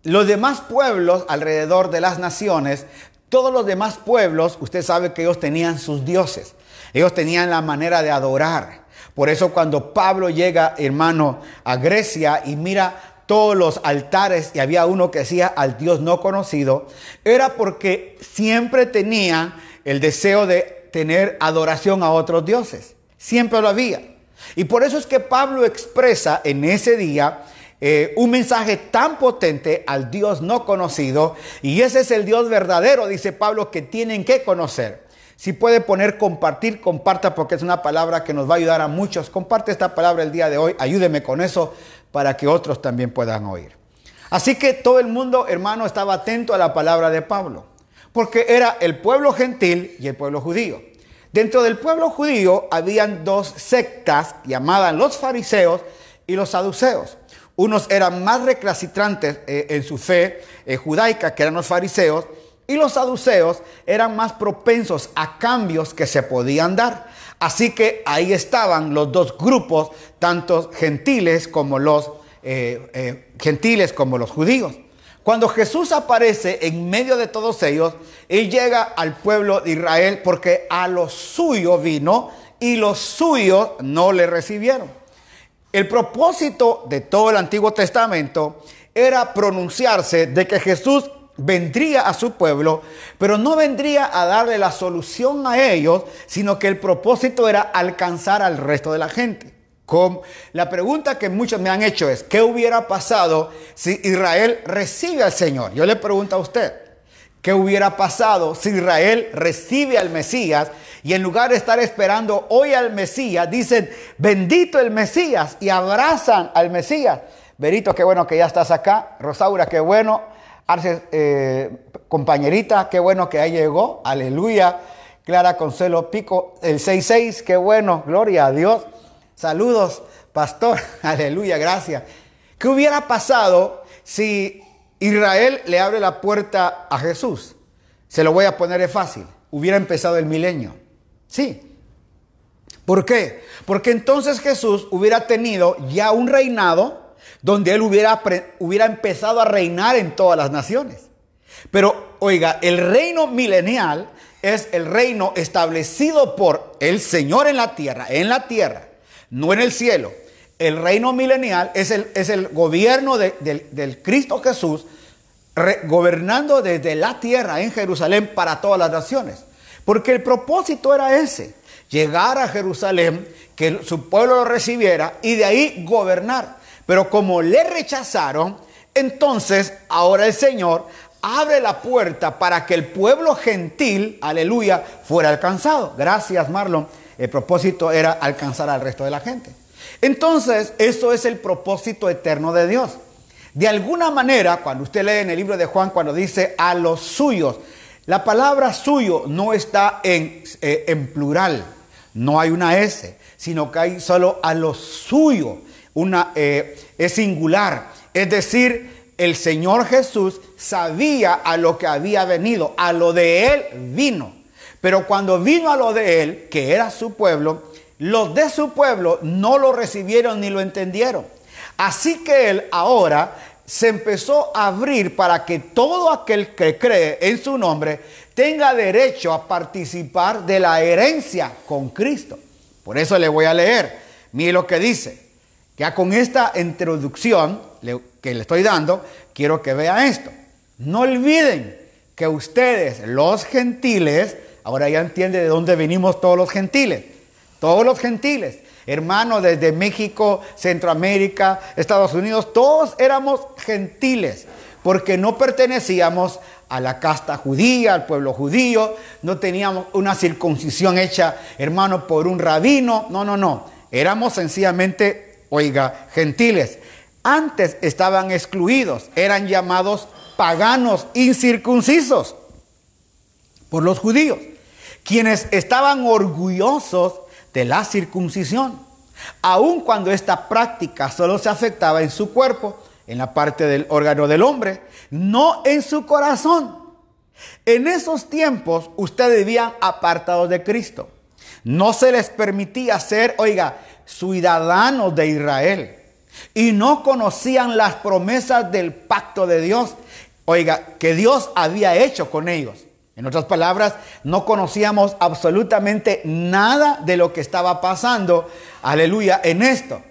los demás pueblos alrededor de las naciones todos los demás pueblos, usted sabe que ellos tenían sus dioses. Ellos tenían la manera de adorar. Por eso cuando Pablo llega, hermano, a Grecia y mira todos los altares y había uno que decía al Dios no conocido, era porque siempre tenían el deseo de tener adoración a otros dioses. Siempre lo había. Y por eso es que Pablo expresa en ese día eh, un mensaje tan potente al Dios no conocido. Y ese es el Dios verdadero, dice Pablo, que tienen que conocer. Si puede poner compartir, comparta porque es una palabra que nos va a ayudar a muchos. Comparte esta palabra el día de hoy. Ayúdeme con eso para que otros también puedan oír. Así que todo el mundo, hermano, estaba atento a la palabra de Pablo. Porque era el pueblo gentil y el pueblo judío. Dentro del pueblo judío habían dos sectas llamadas los fariseos y los saduceos. Unos eran más reclacitrantes eh, en su fe eh, judaica, que eran los fariseos, y los saduceos eran más propensos a cambios que se podían dar. Así que ahí estaban los dos grupos, tanto gentiles como los eh, gentiles como los judíos. Cuando Jesús aparece en medio de todos ellos, Él llega al pueblo de Israel porque a los suyos vino y los suyos no le recibieron. El propósito de todo el Antiguo Testamento era pronunciarse de que Jesús vendría a su pueblo, pero no vendría a darle la solución a ellos, sino que el propósito era alcanzar al resto de la gente. la pregunta que muchos me han hecho es, ¿qué hubiera pasado si Israel recibe al Señor? Yo le pregunto a usted, ¿qué hubiera pasado si Israel recibe al Mesías y en lugar de estar esperando hoy al Mesías, dicen, bendito el Mesías y abrazan al Mesías. Berito, qué bueno que ya estás acá. Rosaura, qué bueno. Arce, eh, compañerita, qué bueno que ahí llegó. Aleluya. Clara Consuelo Pico, el 66, qué bueno, gloria a Dios. Saludos, pastor, <laughs> aleluya, gracias. ¿Qué hubiera pasado si Israel le abre la puerta a Jesús? Se lo voy a poner fácil. Hubiera empezado el milenio. Sí. ¿Por qué? Porque entonces Jesús hubiera tenido ya un reinado donde él hubiera, hubiera empezado a reinar en todas las naciones. Pero oiga, el reino milenial es el reino establecido por el Señor en la tierra, en la tierra, no en el cielo. El reino milenial es el, es el gobierno del Cristo Jesús gobernando desde la tierra en Jerusalén para todas las naciones. Porque el propósito era ese, llegar a Jerusalén, que su pueblo lo recibiera y de ahí gobernar. Pero como le rechazaron, entonces ahora el Señor abre la puerta para que el pueblo gentil, aleluya, fuera alcanzado. Gracias, Marlon. El propósito era alcanzar al resto de la gente. Entonces, eso es el propósito eterno de Dios. De alguna manera, cuando usted lee en el libro de Juan, cuando dice a los suyos, la palabra suyo no está en, eh, en plural, no hay una S, sino que hay solo a los suyos, una, eh, es singular. Es decir, el Señor Jesús sabía a lo que había venido, a lo de Él vino. Pero cuando vino a lo de Él, que era su pueblo, los de su pueblo no lo recibieron ni lo entendieron. Así que Él ahora se empezó a abrir para que todo aquel que cree en su nombre tenga derecho a participar de la herencia con Cristo. Por eso le voy a leer. Mire lo que dice. Ya con esta introducción que le estoy dando, quiero que vea esto. No olviden que ustedes, los gentiles, ahora ya entiende de dónde venimos todos los gentiles, todos los gentiles, hermanos desde México, Centroamérica, Estados Unidos, todos éramos gentiles, porque no pertenecíamos a la casta judía, al pueblo judío, no teníamos una circuncisión hecha, hermano, por un rabino, no, no, no, éramos sencillamente, oiga, gentiles. Antes estaban excluidos, eran llamados paganos incircuncisos por los judíos, quienes estaban orgullosos de la circuncisión, aun cuando esta práctica solo se afectaba en su cuerpo, en la parte del órgano del hombre, no en su corazón. En esos tiempos ustedes vivían apartados de Cristo. No se les permitía ser, oiga, ciudadanos de Israel y no conocían las promesas del pacto de Dios, oiga, que Dios había hecho con ellos. En otras palabras, no conocíamos absolutamente nada de lo que estaba pasando, aleluya, en esto.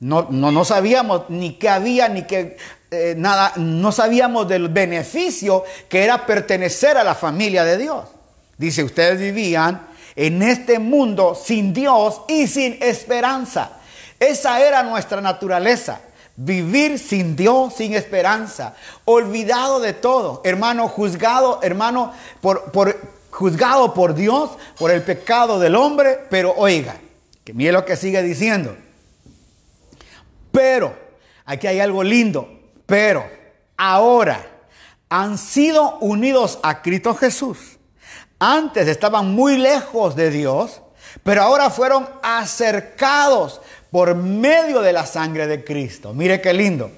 No, no, no sabíamos ni qué había, ni qué eh, nada, no sabíamos del beneficio que era pertenecer a la familia de Dios. Dice, ustedes vivían en este mundo sin Dios y sin esperanza. Esa era nuestra naturaleza. Vivir sin Dios, sin esperanza, olvidado de todo, hermano, juzgado, hermano, por, por, juzgado por Dios, por el pecado del hombre, pero oiga, que mire lo que sigue diciendo. Pero, aquí hay algo lindo, pero ahora han sido unidos a Cristo Jesús. Antes estaban muy lejos de Dios, pero ahora fueron acercados por medio de la sangre de Cristo. Mire qué lindo.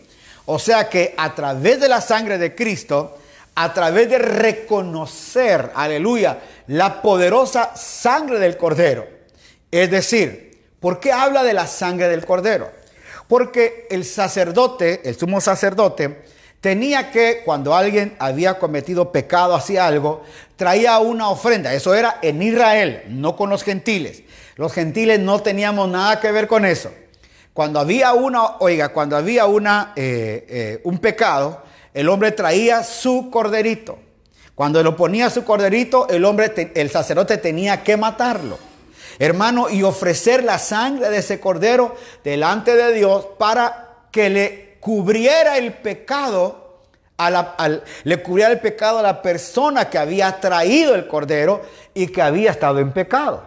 O sea que a través de la sangre de Cristo, a través de reconocer, aleluya, la poderosa sangre del Cordero. Es decir, ¿por qué habla de la sangre del Cordero? Porque el sacerdote, el sumo sacerdote, tenía que, cuando alguien había cometido pecado, hacía algo, traía una ofrenda. Eso era en Israel, no con los gentiles. Los gentiles no teníamos nada que ver con eso. Cuando había una, oiga, cuando había una, eh, eh, un pecado, el hombre traía su corderito. Cuando lo ponía su corderito, el hombre, el sacerdote tenía que matarlo. Hermano, y ofrecer la sangre de ese cordero delante de Dios para que le cubriera el pecado, a la, le cubriera el pecado a la persona que había traído el cordero y que había estado en pecado.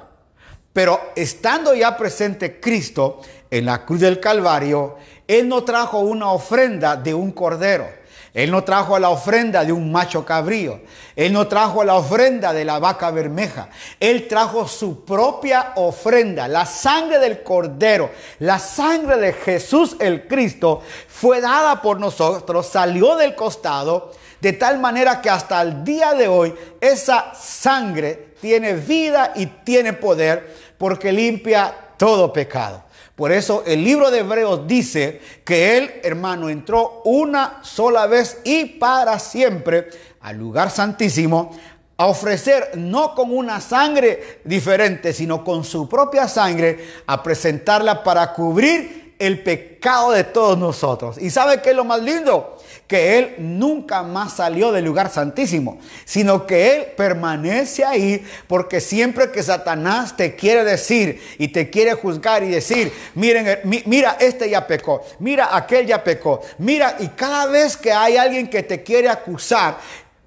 Pero estando ya presente Cristo en la cruz del Calvario, Él no trajo una ofrenda de un cordero. Él no trajo la ofrenda de un macho cabrío. Él no trajo la ofrenda de la vaca bermeja. Él trajo su propia ofrenda, la sangre del cordero, la sangre de Jesús el Cristo fue dada por nosotros, salió del costado, de tal manera que hasta el día de hoy esa sangre tiene vida y tiene poder porque limpia todo pecado. Por eso el libro de Hebreos dice que él, hermano, entró una sola vez y para siempre al lugar santísimo a ofrecer no con una sangre diferente, sino con su propia sangre, a presentarla para cubrir el pecado de todos nosotros. ¿Y sabe qué es lo más lindo? que Él nunca más salió del lugar santísimo, sino que Él permanece ahí porque siempre que Satanás te quiere decir y te quiere juzgar y decir, miren, eh, mira, este ya pecó, mira, aquel ya pecó, mira, y cada vez que hay alguien que te quiere acusar,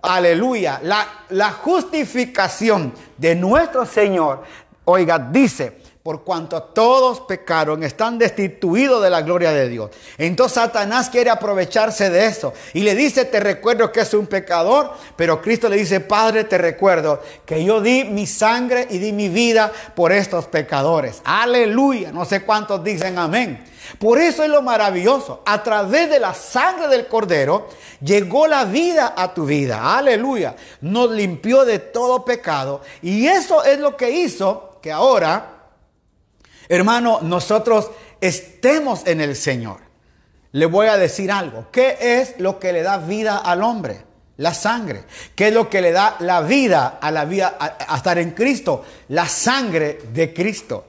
aleluya, la, la justificación de nuestro Señor, oiga, dice, por cuanto todos pecaron, están destituidos de la gloria de Dios. Entonces Satanás quiere aprovecharse de eso y le dice, te recuerdo que es un pecador, pero Cristo le dice, Padre, te recuerdo que yo di mi sangre y di mi vida por estos pecadores. Aleluya, no sé cuántos dicen amén. Por eso es lo maravilloso. A través de la sangre del cordero llegó la vida a tu vida. Aleluya. Nos limpió de todo pecado. Y eso es lo que hizo que ahora hermano, nosotros estemos en el Señor. Le voy a decir algo. ¿Qué es lo que le da vida al hombre? La sangre. ¿Qué es lo que le da la vida a la vida a, estar en Cristo? La sangre de Cristo.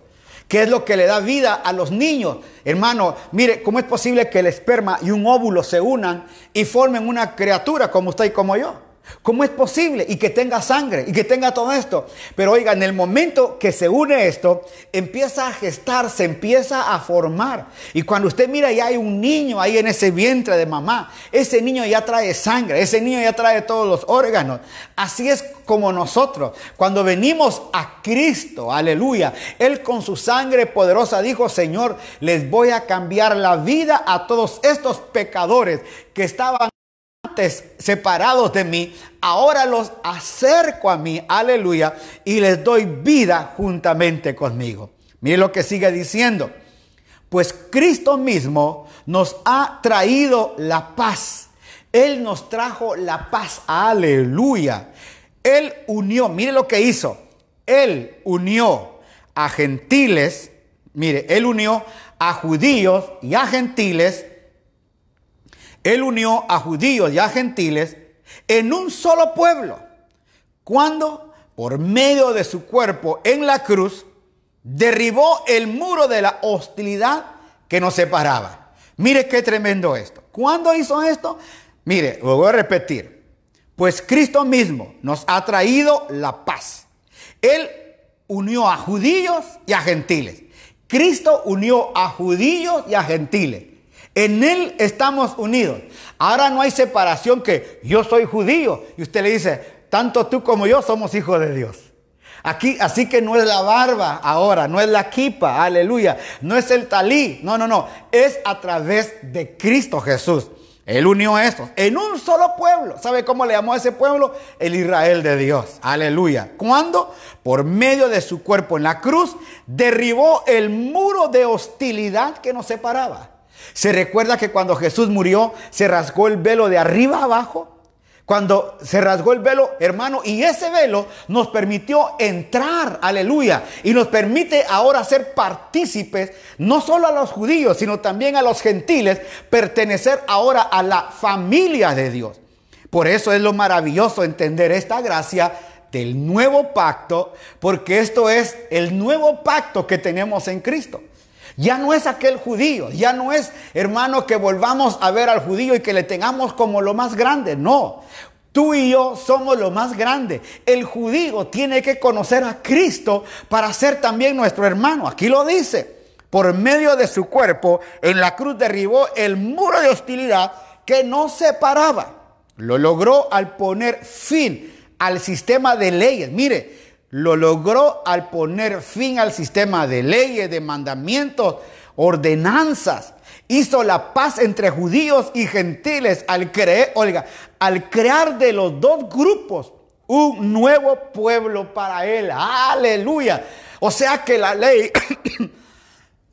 ¿Qué es lo que le da vida a los niños? Hermano, mire, ¿cómo es posible que el esperma y un óvulo se unan y formen una criatura como usted y como yo? ¿Cómo es posible? Y que tenga sangre y que tenga todo esto. Pero oiga, en el momento que se une esto, empieza a gestarse, empieza a formar. Y cuando usted mira, ya hay un niño ahí en ese vientre de mamá. Ese niño ya trae sangre, ese niño ya trae todos los órganos. Así es como nosotros, cuando venimos a Cristo, aleluya, Él con su sangre poderosa dijo, Señor, les voy a cambiar la vida a todos estos pecadores que estaban separados de mí, ahora los acerco a mí, aleluya, y les doy vida juntamente conmigo. Mire lo que sigue diciendo. Pues Cristo mismo nos ha traído la paz. Él nos trajo la paz, aleluya. Él unió, mire lo que hizo. Él unió a gentiles, mire, él unió a judíos y a gentiles él unió a judíos y a gentiles en un solo pueblo. Cuando, por medio de su cuerpo en la cruz, derribó el muro de la hostilidad que nos separaba. Mire qué tremendo esto. ¿Cuándo hizo esto? Mire, lo voy a repetir. Pues Cristo mismo nos ha traído la paz. Él unió a judíos y a gentiles. Cristo unió a judíos y a gentiles. En Él estamos unidos. Ahora no hay separación que yo soy judío y usted le dice, tanto tú como yo somos hijos de Dios. Aquí, así que no es la barba ahora, no es la kipa, aleluya, no es el talí, no, no, no, es a través de Cristo Jesús. Él unió esto en un solo pueblo. ¿Sabe cómo le llamó a ese pueblo? El Israel de Dios. Aleluya. ¿Cuándo? Por medio de su cuerpo en la cruz, derribó el muro de hostilidad que nos separaba. Se recuerda que cuando Jesús murió, se rasgó el velo de arriba abajo. Cuando se rasgó el velo, hermano, y ese velo nos permitió entrar, aleluya, y nos permite ahora ser partícipes, no solo a los judíos, sino también a los gentiles, pertenecer ahora a la familia de Dios. Por eso es lo maravilloso entender esta gracia del nuevo pacto, porque esto es el nuevo pacto que tenemos en Cristo. Ya no es aquel judío, ya no es, hermano, que volvamos a ver al judío y que le tengamos como lo más grande. No, Tú y yo somos lo más grande. El judío tiene que conocer a Cristo para ser también nuestro hermano. Aquí lo dice. Por medio de su cuerpo, en la cruz derribó el muro de hostilidad que nos separaba. Lo logró al poner fin al sistema de leyes. Mire, lo logró al poner fin al sistema de leyes, de mandamientos, ordenanzas hizo la paz entre judíos y gentiles al creer, oiga, al crear de los dos grupos un nuevo pueblo para él. Aleluya. O sea que la ley,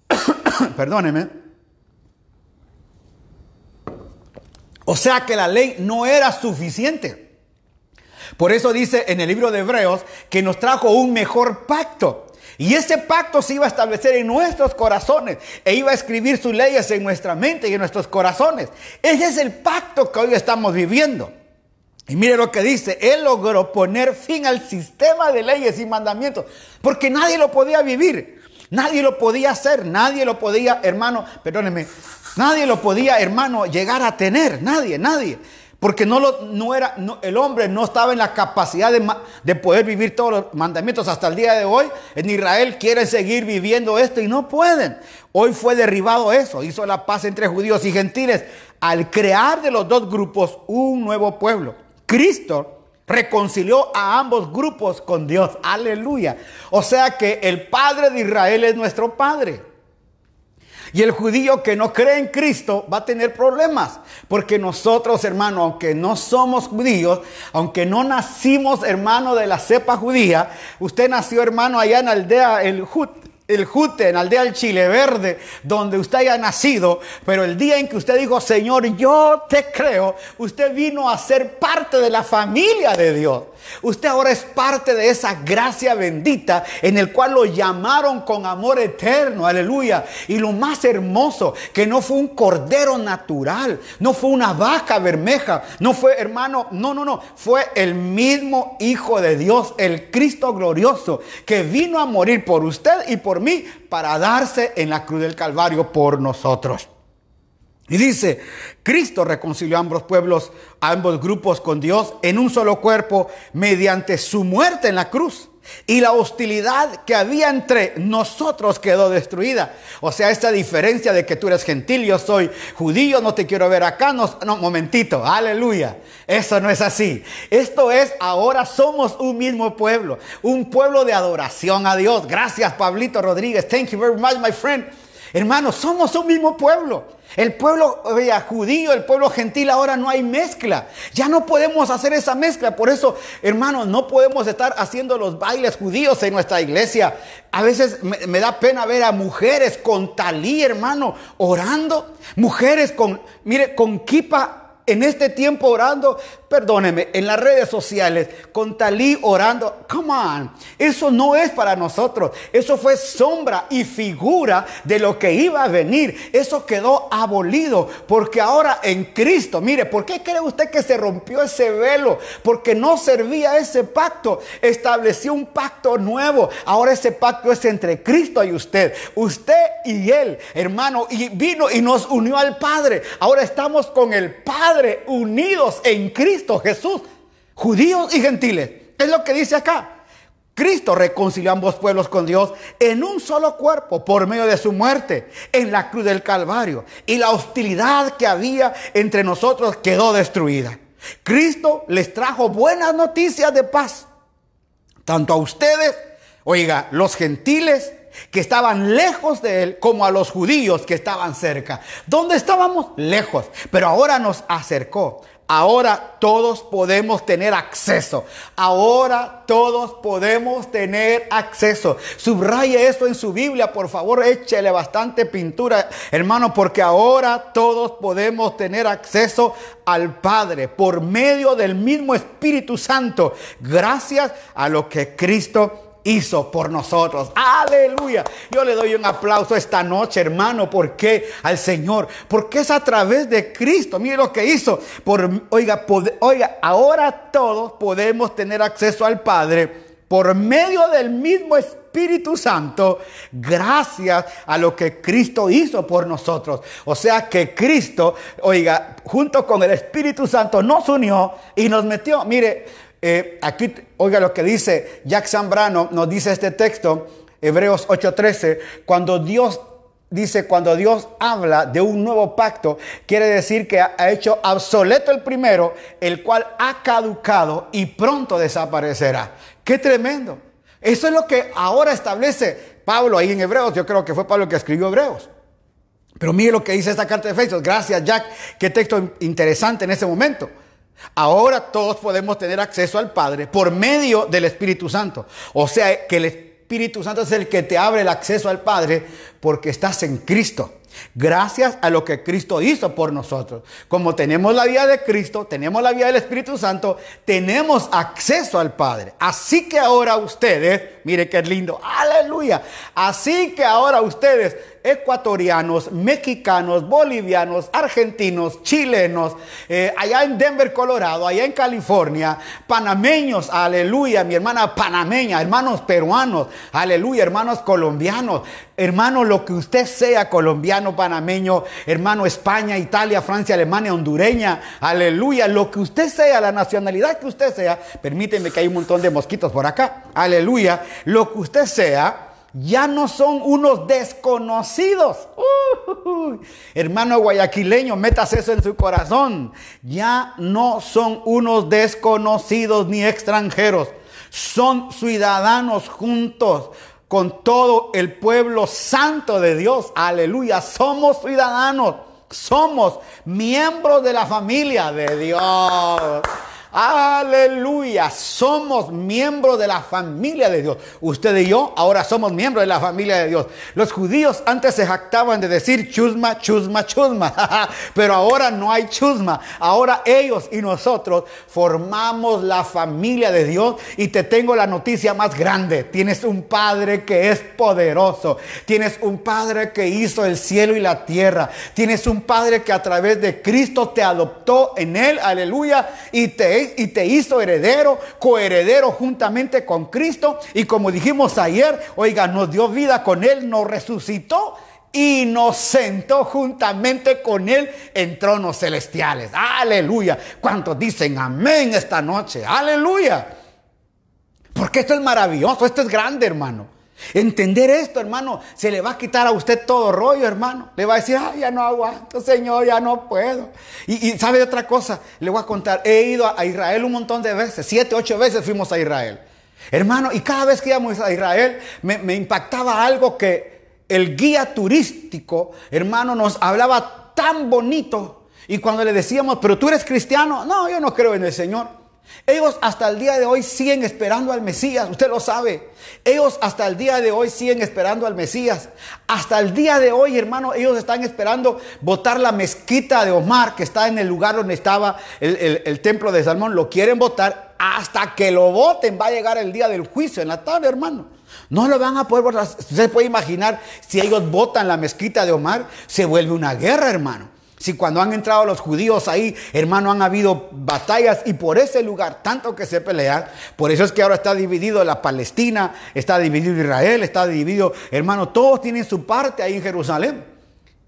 <coughs> perdóneme, o sea que la ley no era suficiente. Por eso dice en el libro de Hebreos que nos trajo un mejor pacto. Y ese pacto se iba a establecer en nuestros corazones e iba a escribir sus leyes en nuestra mente y en nuestros corazones. Ese es el pacto que hoy estamos viviendo. Y mire lo que dice, Él logró poner fin al sistema de leyes y mandamientos, porque nadie lo podía vivir, nadie lo podía hacer, nadie lo podía, hermano, perdóneme, nadie lo podía, hermano, llegar a tener, nadie, nadie. Porque no, lo, no era, el hombre no estaba en la capacidad de, de, poder vivir todos los mandamientos. Hasta el día de hoy en Israel quieren seguir viviendo esto y no pueden. Hoy fue derribado eso. Hizo la paz entre judíos y gentiles al crear de los dos grupos un nuevo pueblo. Cristo reconcilió a ambos grupos con Dios. Aleluya. O sea que el Padre de Israel es nuestro Padre. Y el judío que no cree en Cristo va a tener problemas. Porque nosotros, hermano, aunque no somos judíos, aunque no nacimos, hermano, de la cepa judía, usted nació, hermano, allá en la aldea El Jut, el Jute, en aldea del Chile Verde, donde usted haya nacido, pero el día en que usted dijo, Señor, yo te creo, usted vino a ser parte de la familia de Dios. Usted ahora es parte de esa gracia bendita en el cual lo llamaron con amor eterno, aleluya. Y lo más hermoso, que no fue un cordero natural, no fue una vaca bermeja, no fue hermano, no, no, no, fue el mismo Hijo de Dios, el Cristo glorioso, que vino a morir por usted y por mí para darse en la cruz del Calvario por nosotros. Y dice, Cristo reconcilió a ambos pueblos, a ambos grupos con Dios en un solo cuerpo mediante su muerte en la cruz. Y la hostilidad que había entre nosotros quedó destruida. O sea, esta diferencia de que tú eres gentil, yo soy judío, no te quiero ver acá. No, no, momentito, aleluya. Eso no es así. Esto es, ahora somos un mismo pueblo, un pueblo de adoración a Dios. Gracias, Pablito Rodríguez. Thank you very much, my friend. Hermanos, somos un mismo pueblo. El pueblo judío, el pueblo gentil, ahora no hay mezcla. Ya no podemos hacer esa mezcla. Por eso, hermanos, no podemos estar haciendo los bailes judíos en nuestra iglesia. A veces me, me da pena ver a mujeres con talí, hermano, orando. Mujeres con, mire, con kipa en este tiempo orando, perdóneme, en las redes sociales, con Talí orando, come on, eso no es para nosotros, eso fue sombra y figura de lo que iba a venir, eso quedó abolido, porque ahora en Cristo, mire, ¿por qué cree usted que se rompió ese velo? Porque no servía ese pacto, estableció un pacto nuevo, ahora ese pacto es entre Cristo y usted, usted y él, hermano, y vino y nos unió al Padre, ahora estamos con el Padre unidos en Cristo Jesús, judíos y gentiles. Es lo que dice acá. Cristo reconcilió ambos pueblos con Dios en un solo cuerpo por medio de su muerte en la cruz del Calvario. Y la hostilidad que había entre nosotros quedó destruida. Cristo les trajo buenas noticias de paz. Tanto a ustedes, oiga, los gentiles que estaban lejos de él como a los judíos que estaban cerca. ¿Dónde estábamos? Lejos. Pero ahora nos acercó. Ahora todos podemos tener acceso. Ahora todos podemos tener acceso. Subraye eso en su Biblia, por favor, échele bastante pintura, hermano, porque ahora todos podemos tener acceso al Padre por medio del mismo Espíritu Santo, gracias a lo que Cristo hizo por nosotros. Aleluya. Yo le doy un aplauso esta noche, hermano. ¿Por qué? Al Señor. Porque es a través de Cristo. Mire lo que hizo. Por, oiga, oiga, ahora todos podemos tener acceso al Padre por medio del mismo Espíritu Santo, gracias a lo que Cristo hizo por nosotros. O sea que Cristo, oiga, junto con el Espíritu Santo nos unió y nos metió. Mire, eh, aquí, oiga lo que dice Jack Zambrano, nos dice este texto, Hebreos 8:13, cuando Dios dice, cuando Dios habla de un nuevo pacto, quiere decir que ha hecho obsoleto el primero, el cual ha caducado y pronto desaparecerá. Qué tremendo. Eso es lo que ahora establece Pablo ahí en Hebreos. Yo creo que fue Pablo que escribió Hebreos. Pero mire lo que dice esta carta de Efesios. Gracias, Jack. Qué texto interesante en ese momento. Ahora todos podemos tener acceso al Padre por medio del Espíritu Santo. O sea que el Espíritu Santo es el que te abre el acceso al Padre porque estás en Cristo. Gracias a lo que Cristo hizo por nosotros. Como tenemos la vida de Cristo, tenemos la vida del Espíritu Santo, tenemos acceso al Padre. Así que ahora ustedes, mire qué lindo, aleluya. Así que ahora ustedes ecuatorianos, mexicanos, bolivianos, argentinos, chilenos, eh, allá en Denver, Colorado, allá en California, panameños, aleluya, mi hermana panameña, hermanos peruanos, aleluya, hermanos colombianos, hermano, lo que usted sea, colombiano, panameño, hermano España, Italia, Francia, Alemania, hondureña, aleluya, lo que usted sea, la nacionalidad que usted sea, permíteme que hay un montón de mosquitos por acá, aleluya, lo que usted sea, ya no son unos desconocidos. hermano guayaquileño, metas eso en su corazón. Ya no son unos desconocidos ni extranjeros. Son ciudadanos juntos con todo el pueblo santo de Dios. Aleluya. Somos ciudadanos. Somos miembros de la familia de Dios. Aleluya, somos miembros de la familia de Dios. Usted y yo ahora somos miembros de la familia de Dios. Los judíos antes se jactaban de decir chusma, chusma, chusma, <laughs> pero ahora no hay chusma. Ahora ellos y nosotros formamos la familia de Dios y te tengo la noticia más grande. Tienes un Padre que es poderoso. Tienes un Padre que hizo el cielo y la tierra. Tienes un Padre que a través de Cristo te adoptó en él, aleluya, y te y te hizo heredero, coheredero juntamente con Cristo. Y como dijimos ayer, oiga, nos dio vida con Él, nos resucitó y nos sentó juntamente con Él en tronos celestiales. Aleluya. ¿Cuántos dicen amén esta noche? Aleluya. Porque esto es maravilloso, esto es grande, hermano. Entender esto, hermano, se le va a quitar a usted todo rollo, hermano. Le va a decir, ay, ya no aguanto, Señor, ya no puedo. Y, sabe otra cosa, le voy a contar, he ido a Israel un montón de veces, siete, ocho veces fuimos a Israel. Hermano, y cada vez que íbamos a Israel me impactaba algo que el guía turístico, hermano, nos hablaba tan bonito. Y cuando le decíamos, pero tú eres cristiano, no, yo no creo en el Señor. Ellos hasta el día de hoy siguen esperando al Mesías, usted lo sabe. Ellos hasta el día de hoy siguen esperando al Mesías. Hasta el día de hoy, hermano, ellos están esperando votar la mezquita de Omar, que está en el lugar donde estaba el, templo de Salmón. Lo quieren votar hasta que lo voten. Va a llegar el día del juicio en la tarde, hermano. No lo van a poder votar. Usted puede imaginar si ellos votan la mezquita de Omar, se vuelve una guerra, hermano. Si cuando han entrado los judíos ahí, hermano, han habido batallas y por ese lugar tanto que se pelear, por eso es que ahora está dividido la Palestina, está dividido Israel, está dividido, hermano, todos tienen su parte ahí en Jerusalén.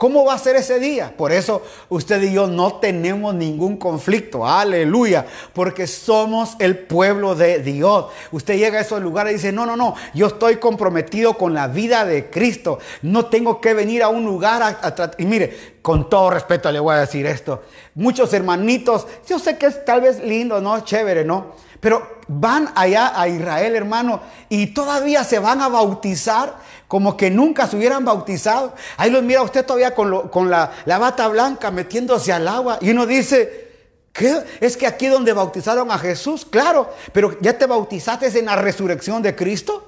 ¿Cómo va a ser ese día? Por eso usted y yo no tenemos ningún conflicto. Aleluya. Porque somos el pueblo de Dios. Usted llega a esos lugares y dice, no, no, no, yo estoy comprometido con la vida de Cristo. No tengo que venir a un lugar a, Y mire, con todo respeto le voy a decir esto. Muchos hermanitos, yo sé que es tal vez lindo, ¿no? Chévere, ¿no? Pero van allá a Israel, hermano, y todavía se van a bautizar como que nunca se hubieran bautizado. Ahí lo mira usted todavía con, la, la, bata blanca metiéndose al agua. Y uno dice, ¿qué? Es que aquí donde bautizaron a Jesús, claro, pero ya te bautizaste en la resurrección de Cristo.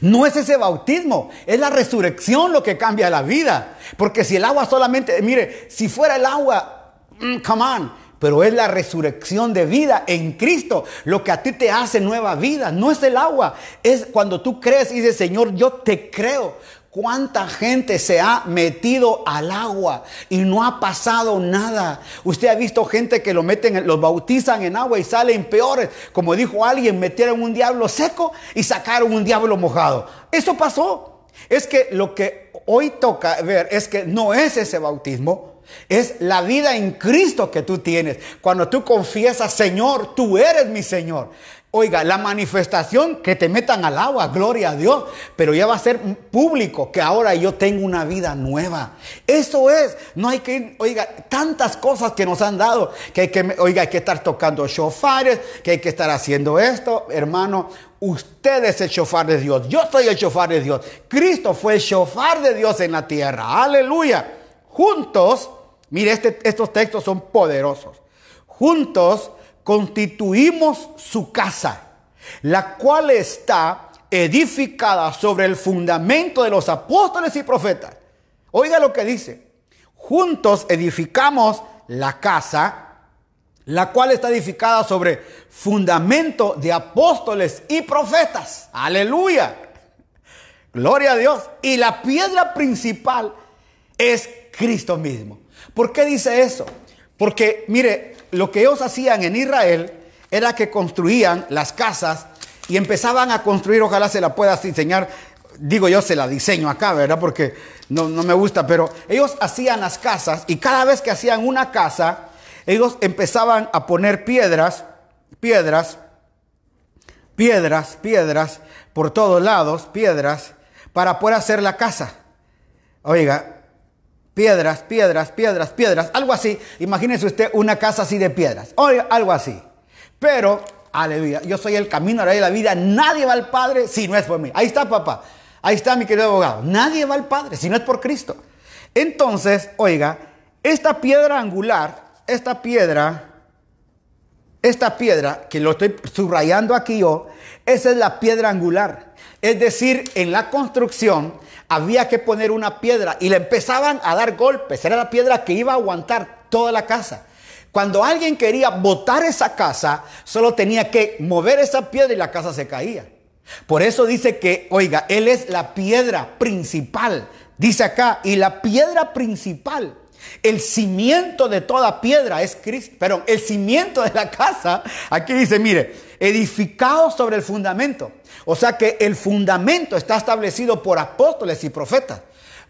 No es ese bautismo, es la resurrección lo que cambia la vida. Porque si el agua solamente, mire, si fuera el agua, mm, come on, pero es la resurrección de vida en Cristo lo que a ti te hace nueva vida. No es el agua, es cuando tú crees y dices, Señor, yo te creo. ¿Cuánta gente se ha metido al agua y no ha pasado nada? Usted ha visto gente que lo meten, los bautizan en agua y salen peores. Como dijo alguien, metieron un diablo seco y sacaron un diablo mojado. Eso pasó. Es que lo que hoy toca ver es que no es ese bautismo, es la vida en Cristo que tú tienes. Cuando tú confiesas, Señor, tú eres mi Señor. Oiga, la manifestación que te metan al agua, gloria a Dios, pero ya va a ser público que ahora yo tengo una vida nueva. Eso es, no hay que, oiga, tantas cosas que nos han dado, que hay que, oiga, hay que estar tocando shofares, que hay que estar haciendo esto, hermano. Usted es el shofar de Dios, yo soy el shofar de Dios. Cristo fue el shofar de Dios en la tierra, aleluya. Juntos, mire, este, estos textos son poderosos. Juntos constituimos su casa, la cual está edificada sobre el fundamento de los apóstoles y profetas. Oiga lo que dice. Juntos edificamos la casa, la cual está edificada sobre fundamento de apóstoles y profetas. Aleluya. Gloria a Dios. Y la piedra principal es Cristo mismo. ¿Por qué dice eso? Porque, mire, lo que ellos hacían en Israel era que construían las casas y empezaban a construir, ojalá se la puedas enseñar, digo yo se la diseño acá, ¿verdad? Porque no, no me gusta, pero ellos hacían las casas y cada vez que hacían una casa, ellos empezaban a poner piedras, piedras, piedras, piedras, por todos lados, piedras, para poder hacer la casa. Oiga, piedras, piedras, piedras, piedras, algo así. Imagínese usted una casa así de piedras, o algo así. Pero, aleluya, yo soy el camino, la la vida. Nadie va al Padre si no es por mí. Ahí está, papá. Ahí está mi querido abogado. Nadie va al Padre si no es por Cristo. Entonces, oiga, esta piedra angular, esta piedra, esta piedra que lo estoy subrayando aquí yo, esa es la piedra angular. Es decir, en la construcción había que poner una piedra y le empezaban a dar golpes. Era la piedra que iba a aguantar toda la casa. Cuando alguien quería botar esa casa, solo tenía que mover esa piedra y la casa se caía. Por eso dice que, oiga, Él es la piedra principal. Dice acá, y la piedra principal, el cimiento de toda piedra es Cristo. Pero el cimiento de la <laughs> casa, aquí dice, mire, edificado sobre el fundamento. O sea que el fundamento está establecido por apóstoles y profetas.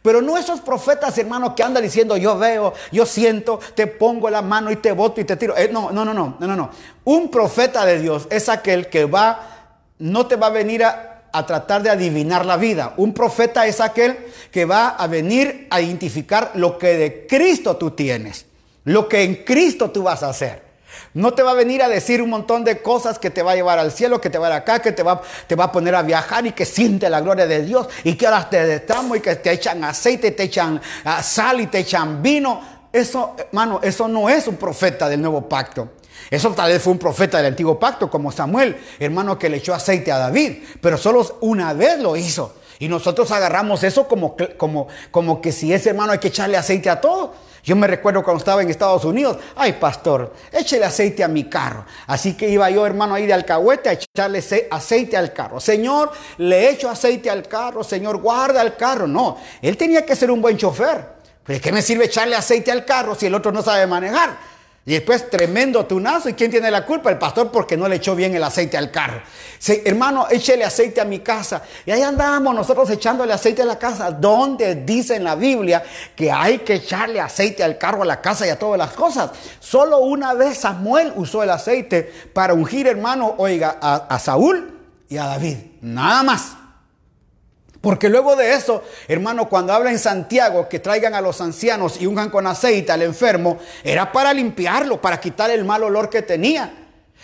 Pero no esos profetas, hermanos, que andan diciendo yo veo, yo siento, te pongo la mano y te boto y te tiro. Eh, no, no, no, no, no, no. Un profeta de Dios es aquel que va, no te va a venir a, a tratar de adivinar la vida. Un profeta es aquel que va a venir a identificar lo que de Cristo tú tienes, lo que en Cristo tú vas a hacer. No te va a venir a decir un montón de cosas que te va a llevar al cielo, que te va a ir acá, que te va, te va a poner a viajar y que siente la gloria de Dios y que ahora te detramo y que te echan aceite, te echan ah, sal y te echan vino. Eso, hermano, eso no es un profeta del nuevo pacto. Eso tal vez fue un profeta del antiguo pacto, como Samuel, hermano que le echó aceite a David, pero solo una vez lo hizo. Y nosotros agarramos eso como, como, como que si ese hermano hay que echarle aceite a todo. Yo me recuerdo cuando estaba en Estados Unidos, ay pastor, échele aceite a mi carro. Así que iba yo hermano ahí de alcahuete a echarle aceite al carro. Señor, le echo aceite al carro, Señor, guarda el carro. No, él tenía que ser un buen chofer. ¿Pero qué me sirve echarle aceite al carro si el otro no sabe manejar? Y después tremendo tunazo. ¿Y quién tiene la culpa? El pastor porque no le echó bien el aceite al carro. hermano, échele aceite a mi casa. Y ahí andábamos nosotros echándole aceite a la casa. ¿Dónde dice en la Biblia que hay que echarle aceite al carro, a la casa y a todas las cosas? Solo una vez Samuel usó el aceite para ungir, hermano, oiga, a Saúl y a David. Nada más. Porque luego de eso, hermano, cuando habla en Santiago que traigan a los ancianos y unjan con aceite al enfermo, era para limpiarlo, para quitar el mal olor que tenía.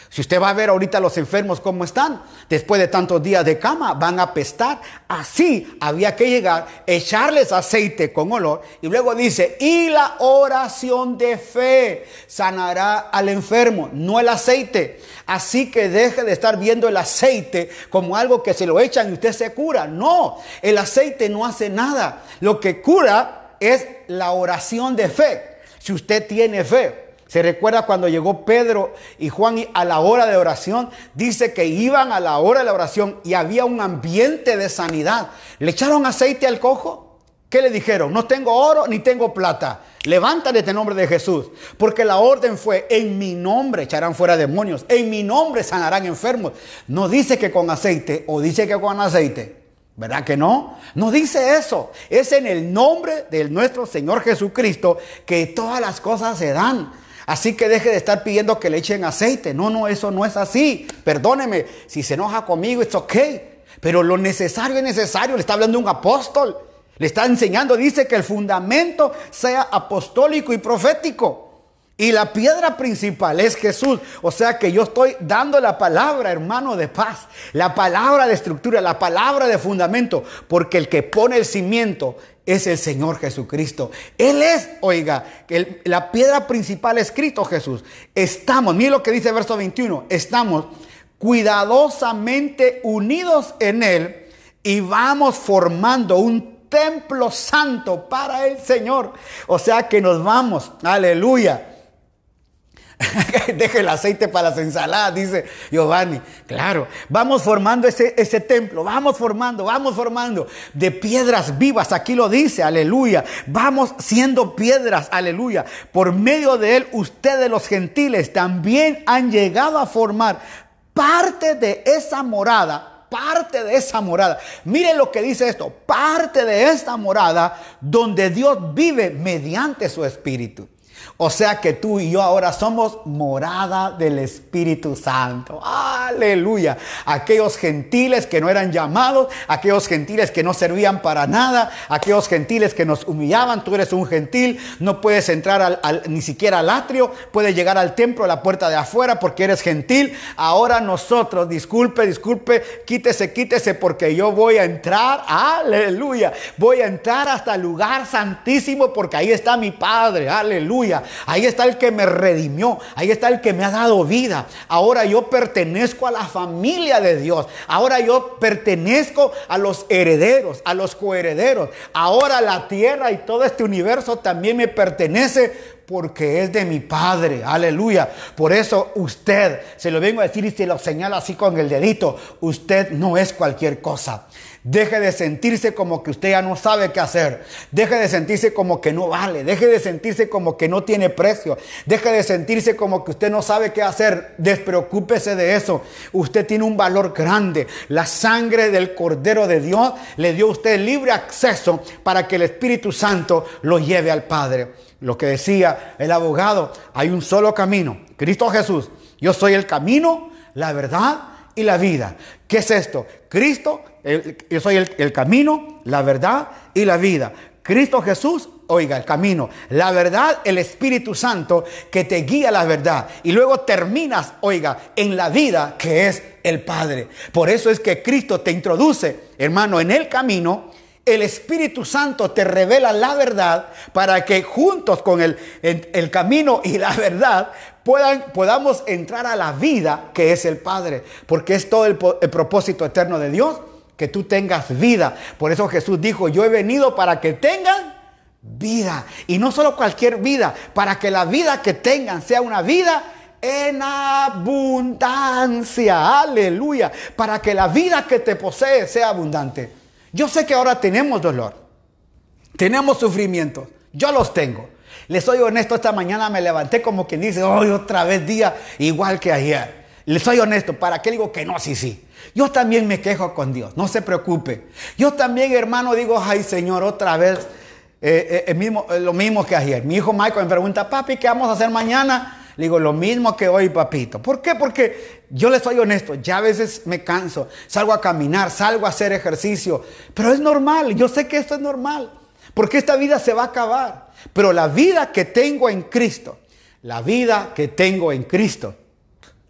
Si usted va a ver ahorita los enfermos cómo están, después de tantos días de cama, van a apestar. Así había que llegar, echarles aceite con olor. Y luego dice, y la oración de fe sanará al enfermo, no el aceite. Así que deje de estar viendo el aceite como algo que se lo echan y usted se cura. No, el aceite no hace nada. Lo que cura es la oración de fe. Si usted tiene fe. Se recuerda cuando llegó Pedro y Juan a la hora de oración, dice que iban a la hora de la oración y había un ambiente de sanidad. ¿Le echaron aceite al cojo? ¿Qué le dijeron? No tengo oro ni tengo plata. Levántate en nombre de Jesús. Porque la orden fue, en mi nombre echarán fuera demonios. En mi nombre sanarán enfermos. No dice que con aceite o dice que con aceite. ¿Verdad que no? No dice eso. Es en el nombre de nuestro Señor Jesucristo que todas las cosas se dan. Así que deje de estar pidiendo que le echen aceite. No, no, eso no es así. Perdóneme, si se enoja conmigo, es ok. Pero lo necesario es necesario. Le está hablando un apóstol. Le está enseñando, dice que el fundamento sea apostólico y profético. Y la piedra principal es Jesús. O sea que yo estoy dando la palabra, hermano, de paz. La palabra de estructura, la palabra de fundamento. Porque el que pone el cimiento es el Señor Jesucristo. Él es, oiga, la piedra principal es Cristo Jesús. Estamos, mire lo que dice el verso 21. Estamos cuidadosamente unidos en Él y vamos formando un templo santo para el Señor. O sea que nos vamos, aleluya <laughs> Deje el aceite para las ensaladas, dice Giovanni. Claro, vamos formando ese, ese templo, vamos formando, vamos formando de piedras vivas. Aquí lo dice, aleluya. Vamos siendo piedras, aleluya. Por medio de él, ustedes los gentiles también han llegado a formar parte de esa morada parte de esa morada. Miren lo que dice esto, parte de esta morada donde Dios vive mediante su espíritu. O sea que tú y yo ahora somos morada del Espíritu Santo. Aleluya. Aquellos gentiles que no eran llamados, aquellos gentiles que no servían para nada, aquellos gentiles que nos humillaban. Tú eres un gentil, no puedes entrar ni siquiera al atrio, puedes llegar al templo a la puerta de afuera porque eres gentil. Ahora nosotros, disculpe, disculpe, quítese, quítese porque yo voy a entrar. Aleluya. Voy a entrar hasta el lugar santísimo porque ahí está mi Padre. Aleluya. Ahí está el que me redimió. Ahí está el que me ha dado vida. Ahora yo pertenezco a la familia de Dios. Ahora yo pertenezco a los herederos, a los coherederos. Ahora la tierra y todo este universo también me pertenece porque es de mi Padre. Aleluya. Por eso usted, se lo vengo a decir y se lo señalo así con el dedito, usted no es cualquier cosa. Deje de sentirse como que usted ya no sabe qué hacer. Deje de sentirse como que no vale. Deje de sentirse como que no tiene precio. Deje de sentirse como que usted no sabe qué hacer. Despreocúpese de eso. Usted tiene un valor grande. La sangre del Cordero de Dios le dio a usted libre acceso para que el Espíritu Santo lo lleve al Padre. Lo que decía el abogado, hay un solo camino. Cristo Jesús. Yo soy el camino, la verdad y la vida. ¿Qué es esto? Cristo, yo soy el, camino, la verdad y la vida. Cristo Jesús, oiga, el camino, la verdad, el Espíritu Santo que te guía la verdad. Y luego terminas, oiga, en la vida que es el Padre. Por eso es que Cristo te introduce, hermano, en el camino. El Espíritu Santo te revela la verdad para que juntos con el, el camino y la <laughs> verdad podamos entrar a la vida que es el Padre, porque es todo el, el propósito eterno de Dios, que tú tengas vida. Por eso Jesús dijo, yo he venido para que tengan vida. Y no solo cualquier vida, para que la vida que tengan sea una vida en abundancia. Aleluya. Para que la vida que te posee sea abundante. Yo sé que ahora tenemos dolor, tenemos sufrimientos. Yo los tengo. Les soy honesto, esta mañana me levanté como quien dice, hoy otra vez día igual que ayer. Les soy honesto, ¿para qué digo que no? Sí, sí. Yo también me quejo con Dios, no se preocupe. Yo también, hermano, digo, ay Señor, otra vez eh, eh, mismo, eh, lo mismo que ayer. Mi hijo Michael me pregunta, papi, ¿qué vamos a hacer mañana? Le digo, lo mismo que hoy, papito. ¿Por qué? Porque yo le soy honesto, ya a veces me canso, salgo a caminar, salgo a hacer ejercicio, pero es normal, yo sé que esto es normal, porque esta vida se va a acabar. Pero la vida que tengo en Cristo, la vida que tengo en Cristo,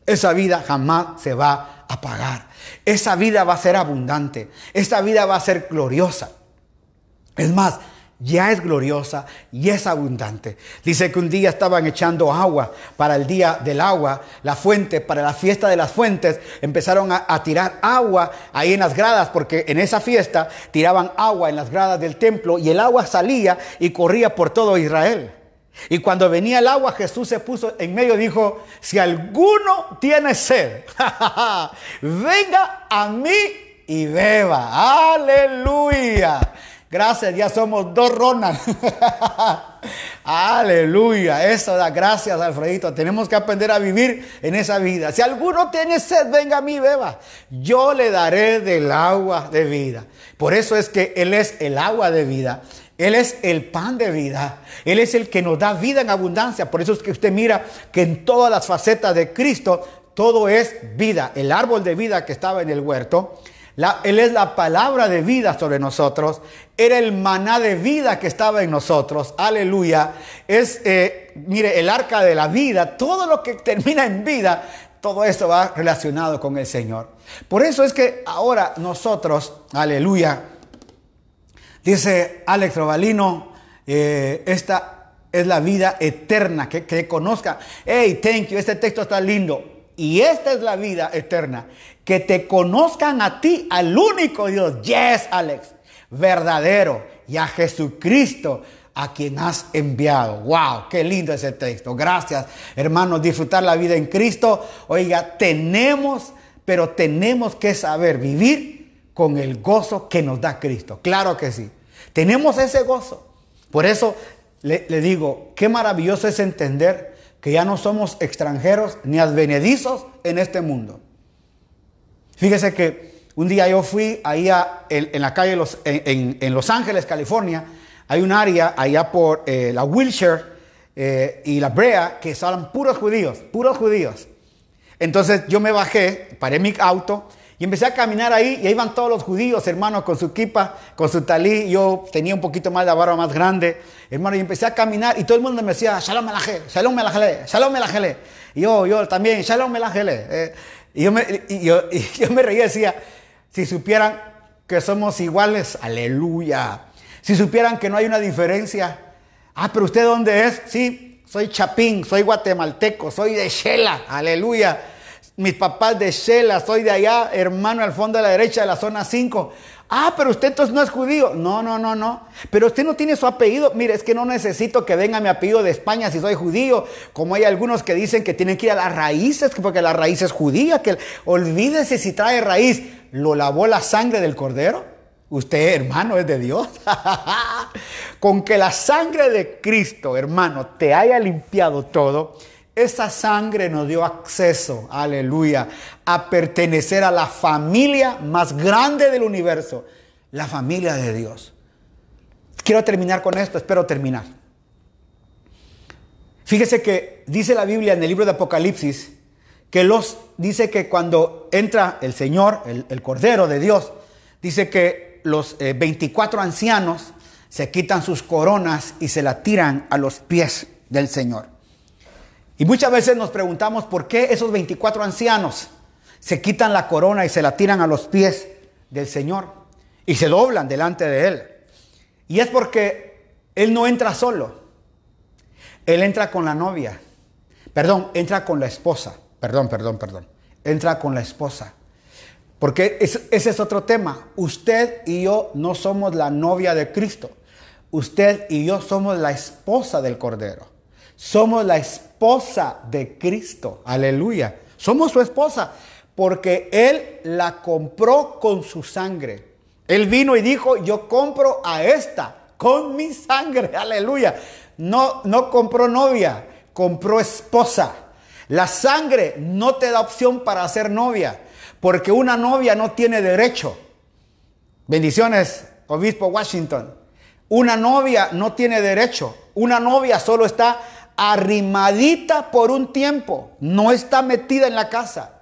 esa vida jamás se va a apagar. Esa vida va a ser abundante. Esa vida va a ser gloriosa. Es más, ya es gloriosa y es abundante. Dice que un día estaban echando agua para el día del agua, la fuente, para la fiesta de las fuentes, empezaron a, tirar agua ahí en las gradas, porque en esa fiesta tiraban agua en las gradas del templo y el agua salía y corría por todo Israel. Y cuando venía el agua, Jesús se puso en medio y dijo, si alguno tiene sed, <laughs> venga a mí y beba. Aleluya. Gracias, ya somos dos Ronald. <laughs> Aleluya. Eso da gracias, Alfredito. Tenemos que aprender a vivir en esa vida. Si alguno tiene sed, venga a mí, beba. Yo le daré del agua de vida. Por eso es que Él es el agua de vida. Él es el pan de vida. Él es el que nos da vida en abundancia. Por eso es que usted mira que en todas las facetas de Cristo todo es vida. El árbol de vida que estaba en el huerto, él es la palabra de vida sobre nosotros. Era el maná de vida que estaba en nosotros. Aleluya. Es, eh, mire, el arca de la vida. Todo lo que termina en vida, todo esto va relacionado con el Señor. Por eso es que ahora nosotros, aleluya, dice Alex Robalino, eh, esta es la vida eterna, que, que conozca. Hey, thank you, este texto está lindo. Y esta es la vida eterna. Que te conozcan a ti, al único Dios. Yes, Alex. Verdadero. Y a Jesucristo a quien has enviado. Wow, qué lindo ese texto. Gracias, hermanos. Disfrutar la vida en Cristo. Oiga, tenemos, pero tenemos que saber vivir con el gozo que nos da Cristo. Claro que sí. Tenemos ese gozo. Por eso le, le digo, qué maravilloso es entender que ya no somos extranjeros ni advenedizos en este mundo. Fíjese que un día yo fui ahí en, la calle Los, en, Los Ángeles, California. Hay un área allá por eh, la Wilshire eh, y la Brea que son puros judíos, puros judíos. Entonces yo me bajé, paré mi auto y empecé a caminar ahí y ahí iban todos los judíos, hermanos, con su kipa, con su talí. Yo tenía un poquito más de barba más grande, hermano, y empecé a caminar y todo el mundo me decía, Shalom Melajele, Shalom Melajele, Shalom Melajele. Y yo, yo también, Shalom Melajele. Eh, y, yo me, y, yo, y <laughs> yo me reía y decía, si supieran que somos iguales, aleluya. Si supieran que no hay una diferencia. Ah, pero usted dónde es? Sí, soy chapín, soy guatemalteco, soy de Shela, aleluya mis papás de Shela, soy de allá, hermano, al fondo de la derecha de la zona 5. Ah, pero usted entonces no es judío. No, no, no, no. Pero usted no tiene su apellido. Mire, es que no necesito que venga mi apellido de España si soy judío. Como hay algunos que dicen que tienen que ir a las raíces, porque la raíz es judía. Que olvídese si trae raíz. ¿Lo lavó la sangre del cordero? Usted, hermano, es de Dios. <laughs> Con que la sangre de Cristo, hermano, te haya limpiado todo esa sangre nos dio acceso, aleluya, a pertenecer a la familia más grande del universo, la familia de Dios. Quiero terminar con esto, espero terminar. Fíjese que dice la Biblia en el libro de Apocalipsis que los dice que cuando entra el Señor, el, Cordero de Dios, dice que los 24 eh, ancianos se quitan sus coronas y se la tiran a los pies del Señor. Y muchas veces nos preguntamos por qué esos 24 ancianos se quitan la corona y se la tiran a los pies del Señor y se doblan delante de Él. Y es porque Él no entra solo, Él entra con la novia, perdón, entra con la esposa, perdón, perdón, perdón, entra con la esposa. Porque ese es otro tema. Usted y yo no somos la novia de Cristo. Usted y yo somos la esposa del Cordero. Somos la esposa de Cristo. Aleluya. Somos su esposa porque Él la compró con su sangre. Él vino y dijo, yo compro a esta con mi sangre. <laughs> Aleluya. No, no compró novia, compró esposa. La sangre no te da opción para ser novia, porque una novia no tiene derecho. Bendiciones, obispo Washington. Una novia no tiene derecho. Una novia solo está arrimadita por un tiempo, no está metida en la casa.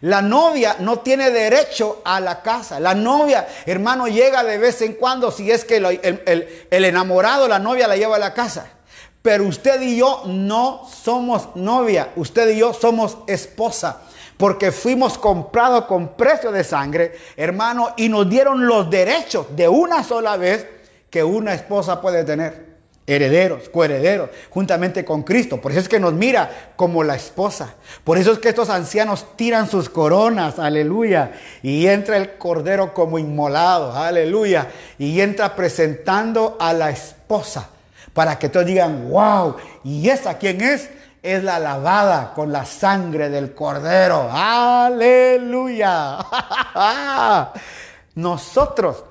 La novia no tiene derecho a la casa. La novia, hermano, llega de vez en cuando si es que el, enamorado, la novia la lleva a la casa. Pero usted y yo no somos novia, usted y yo somos esposa. Porque fuimos comprados con precio de sangre, hermano, y nos dieron los derechos de una sola vez que una esposa puede tener herederos, coherederos, juntamente con Cristo. Por eso es que nos mira como la esposa. Por eso es que estos ancianos tiran sus coronas, aleluya. Y entra el cordero como inmolado, aleluya. Y entra presentando a la esposa. Para que todos digan, wow, ¿y esa quién es? Es la lavada con la sangre del cordero. Aleluya. <laughs> Nosotros.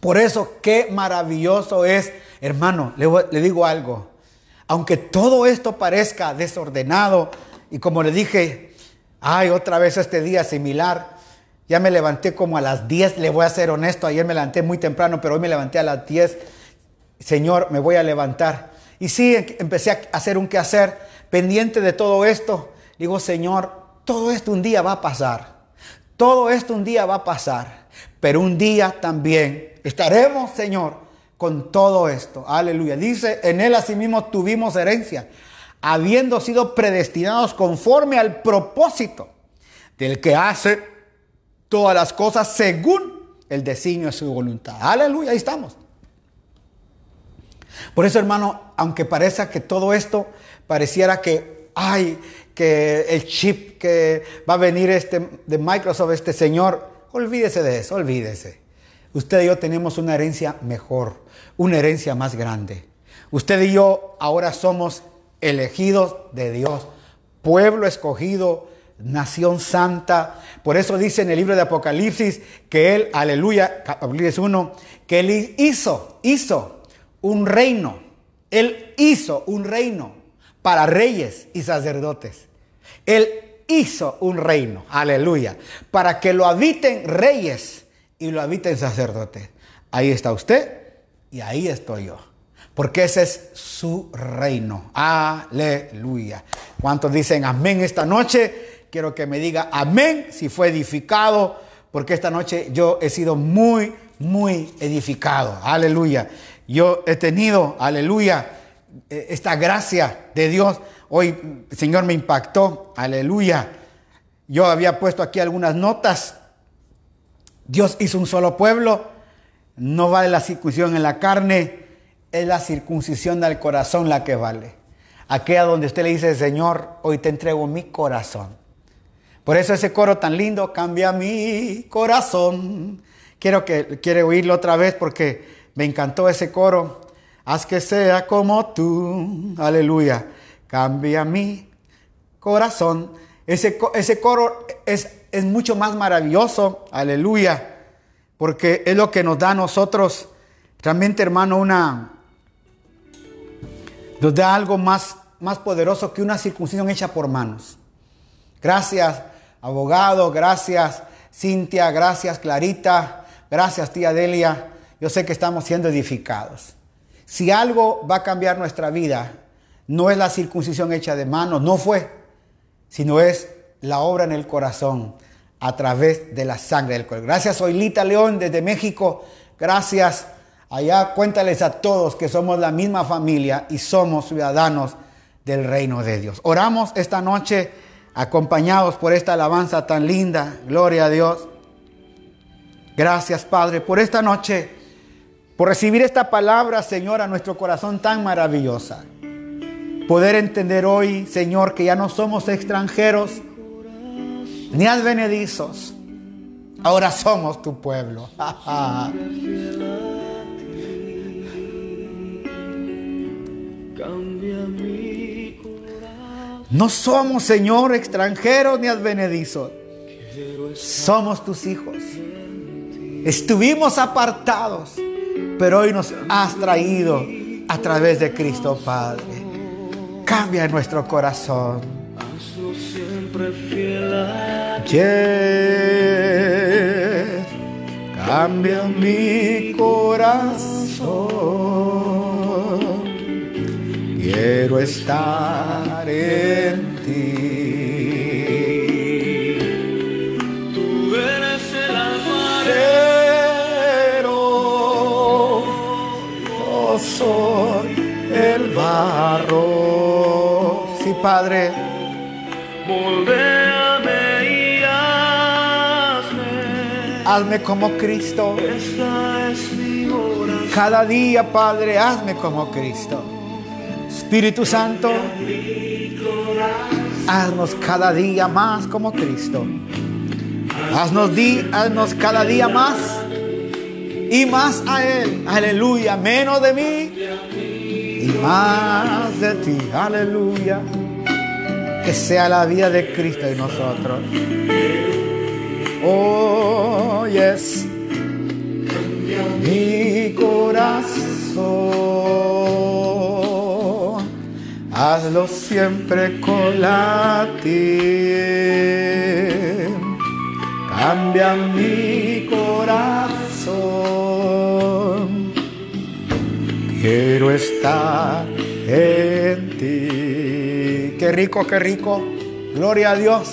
Por eso, qué maravilloso es Hermano, le, digo algo. Aunque todo esto parezca desordenado, y como le dije, ay, otra vez este día similar, ya me levanté como a las 10, le voy a ser honesto, ayer me levanté muy temprano, pero hoy me levanté a las 10. Señor, me voy a levantar. Y sí, empecé a hacer un quehacer pendiente de todo esto. Digo, Señor, todo esto un día va a pasar. Todo esto un día va a pasar. Pero un día también estaremos, Señor, con todo esto. Aleluya. Dice, en Él asimismo tuvimos herencia, habiendo sido predestinados conforme al propósito del que hace todas las cosas según el designio de su voluntad. Aleluya, ahí estamos. Por eso, hermano, aunque parezca que todo esto pareciera que, ay, que el chip que va a venir este, de Microsoft, este señor, olvídese de eso, olvídese. Usted y yo tenemos una herencia mejor, una herencia más grande. Usted y yo ahora somos elegidos de Dios, pueblo escogido, nación santa. Por eso dice en el libro de Apocalipsis que Él, aleluya, Apocalipsis 1, que Él hizo, hizo un reino. Él hizo un reino para reyes y sacerdotes. Él hizo un reino, aleluya, para que lo habiten reyes y lo habiten sacerdotes. Ahí está usted y ahí estoy yo. Porque ese es su reino. Aleluya. ¿Cuántos dicen amén esta noche? Quiero que me diga amén si fue edificado, porque esta noche yo he sido muy, muy edificado. Aleluya. Yo he tenido, aleluya, eh, esta gracia de Dios Hoy el Señor me impactó, aleluya. Yo había puesto aquí algunas notas. Dios hizo un solo pueblo. No vale la circuncisión en la carne, es la circuncisión del corazón la que vale. Aquella donde usted le dice, Señor, hoy te entrego mi corazón. Por eso ese coro tan lindo, cambia mi corazón. Quiero que quiere oírlo otra vez porque me encantó ese coro. Haz que sea como tú. Aleluya cambia mi corazón. Ese, ese coro es, es mucho más maravilloso, aleluya, porque es lo que nos da a nosotros, realmente hermano, una, nos da algo más, más poderoso que una circuncisión hecha por manos. Gracias, abogado, gracias, Cintia, gracias, Clarita, gracias, tía Delia. Yo sé que estamos siendo edificados. Si algo va a cambiar nuestra vida, no es la circuncisión hecha de manos, no fue, sino es la obra en el corazón a través de la sangre del corazón. Gracias, Oilita León desde México. Gracias. Allá cuéntales a todos que somos la misma familia y somos ciudadanos del reino de Dios. Oramos esta noche acompañados por esta alabanza tan linda. Gloria a Dios. Gracias, Padre, por esta noche, por recibir esta palabra, Señor, a nuestro corazón tan maravillosa. Poder entender hoy, Señor, que ya no somos extranjeros ni advenedizos. Ahora somos tu pueblo. <laughs> No somos, Señor, extranjeros ni advenedizos. Somos tus hijos. Estuvimos apartados, pero hoy nos has traído a través de Cristo Padre. Cambia nuestro corazón. Siempre fiel Cambia mi corazón. Quiero estar en ti. Tú eres el alfarero. Yo soy el barro. Padre. Y hazme. Hazme como Cristo. Cada día, Padre, hazme como Cristo. Espíritu Santo, haznos cada día más como Cristo. Haznos, di, haznos cada día más y más a Él. Aleluya. Menos de mí y más de ti. Aleluya que sea la vida de Cristo en nosotros. Oh, yes. Mi corazón, hazlo siempre con latir. Cambia mi corazón quiero estar en ti. Qué rico, qué rico. Gloria a Dios.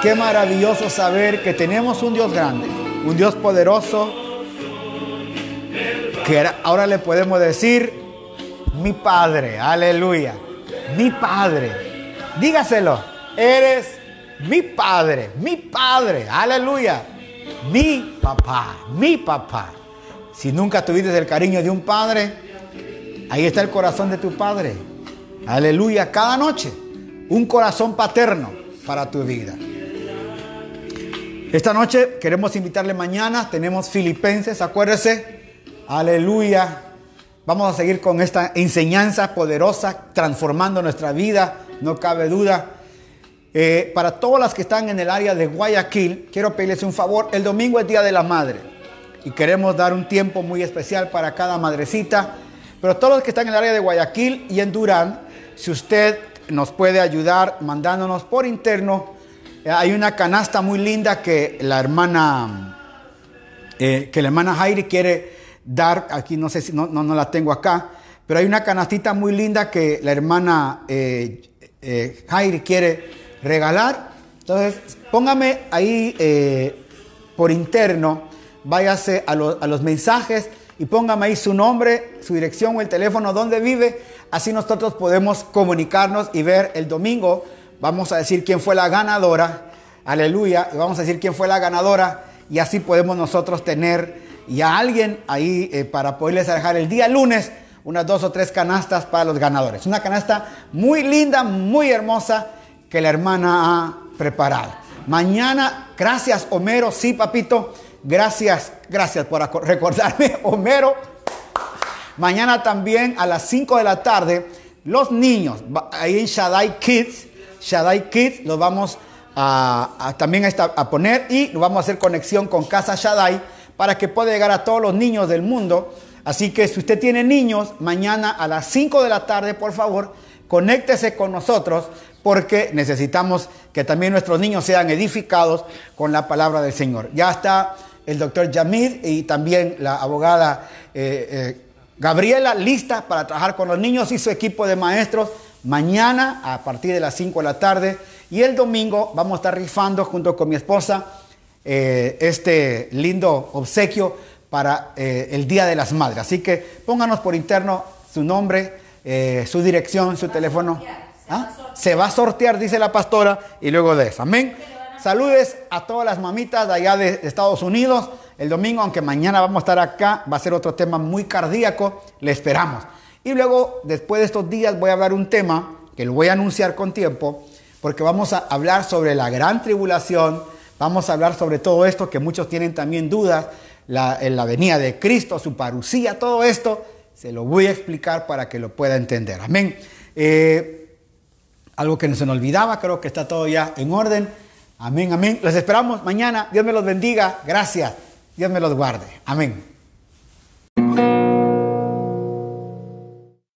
Qué maravilloso saber que tenemos un Dios grande, un Dios poderoso, que ahora le podemos decir, mi Padre, aleluya, mi Padre. Dígaselo, eres mi Padre, mi Padre, aleluya, mi papá, mi papá. Si nunca tuviste el cariño de un padre, ahí está el corazón de tu padre. Aleluya, cada noche un corazón paterno para tu vida. Esta noche queremos invitarle mañana, tenemos Filipenses, acuérdese, aleluya. Vamos a seguir con esta enseñanza poderosa, transformando nuestra vida, no cabe duda. Eh, para todas las que están en el área de Guayaquil, quiero pedirles un favor. El domingo es Día de la Madre y queremos dar un tiempo muy especial para cada madrecita. Pero todos los que están en el área de Guayaquil y en Durán, si usted nos puede ayudar mandándonos por interno hay una canasta muy linda que la hermana, eh, que la hermana Jairi quiere dar. Aquí no sé si no, no, la tengo acá, pero hay una canastita muy linda que la hermana eh, eh, Jairi quiere regalar. Entonces, póngame ahí por interno, váyase a, a los mensajes y póngame ahí su nombre, su dirección o el teléfono donde vive. Así nosotros podemos comunicarnos y ver el domingo vamos a decir quién fue la ganadora, aleluya, y vamos a decir quién fue la ganadora, y así podemos nosotros tener ya alguien ahí eh, para poderles dejar el día lunes unas dos o tres canastas para los ganadores. Una canasta muy linda, muy hermosa que la hermana ha preparado. Mañana, gracias Homero, sí papito, gracias, gracias por recordarme <laughs> Homero. Mañana también a las 5 de la tarde, los niños, ahí en Shaddai Kids, Shaddai Kids, los vamos a, también a, poner y vamos a hacer conexión con Casa Shaddai para que pueda llegar a todos los niños del mundo. Así que si usted tiene niños, mañana a las 5 de la tarde, por favor, conéctese con nosotros porque necesitamos que también nuestros niños sean edificados con la palabra del Señor. Ya está el doctor Yamid y también la abogada eh, eh, Gabriela lista para trabajar con los niños y su equipo de maestros mañana a partir de las 5 de la tarde y el domingo vamos a estar rifando junto con mi esposa eh, este lindo obsequio para eh, el Día de las Madres. Así que pónganos por interno su nombre, eh, su dirección, su teléfono. ¿Ah? Se va a sortear, dice la pastora, y luego de eso. Amén. Saludes a todas las mamitas de allá de Estados Unidos. El domingo, aunque mañana vamos a estar acá, va a ser otro tema muy cardíaco. Le esperamos. Y luego, después de estos días, voy a hablar un tema que lo voy a anunciar con tiempo, porque vamos a hablar sobre la gran tribulación, vamos a hablar sobre todo esto que muchos tienen también dudas, la, en la venida de Cristo, su parucía, todo esto, se lo voy a explicar para que lo pueda entender. Amén. Eh, algo que no se nos olvidaba, creo que está todo ya en orden. Amén, amén. Los esperamos mañana. Dios me los bendiga. Gracias. Dios me los guarde. Amén.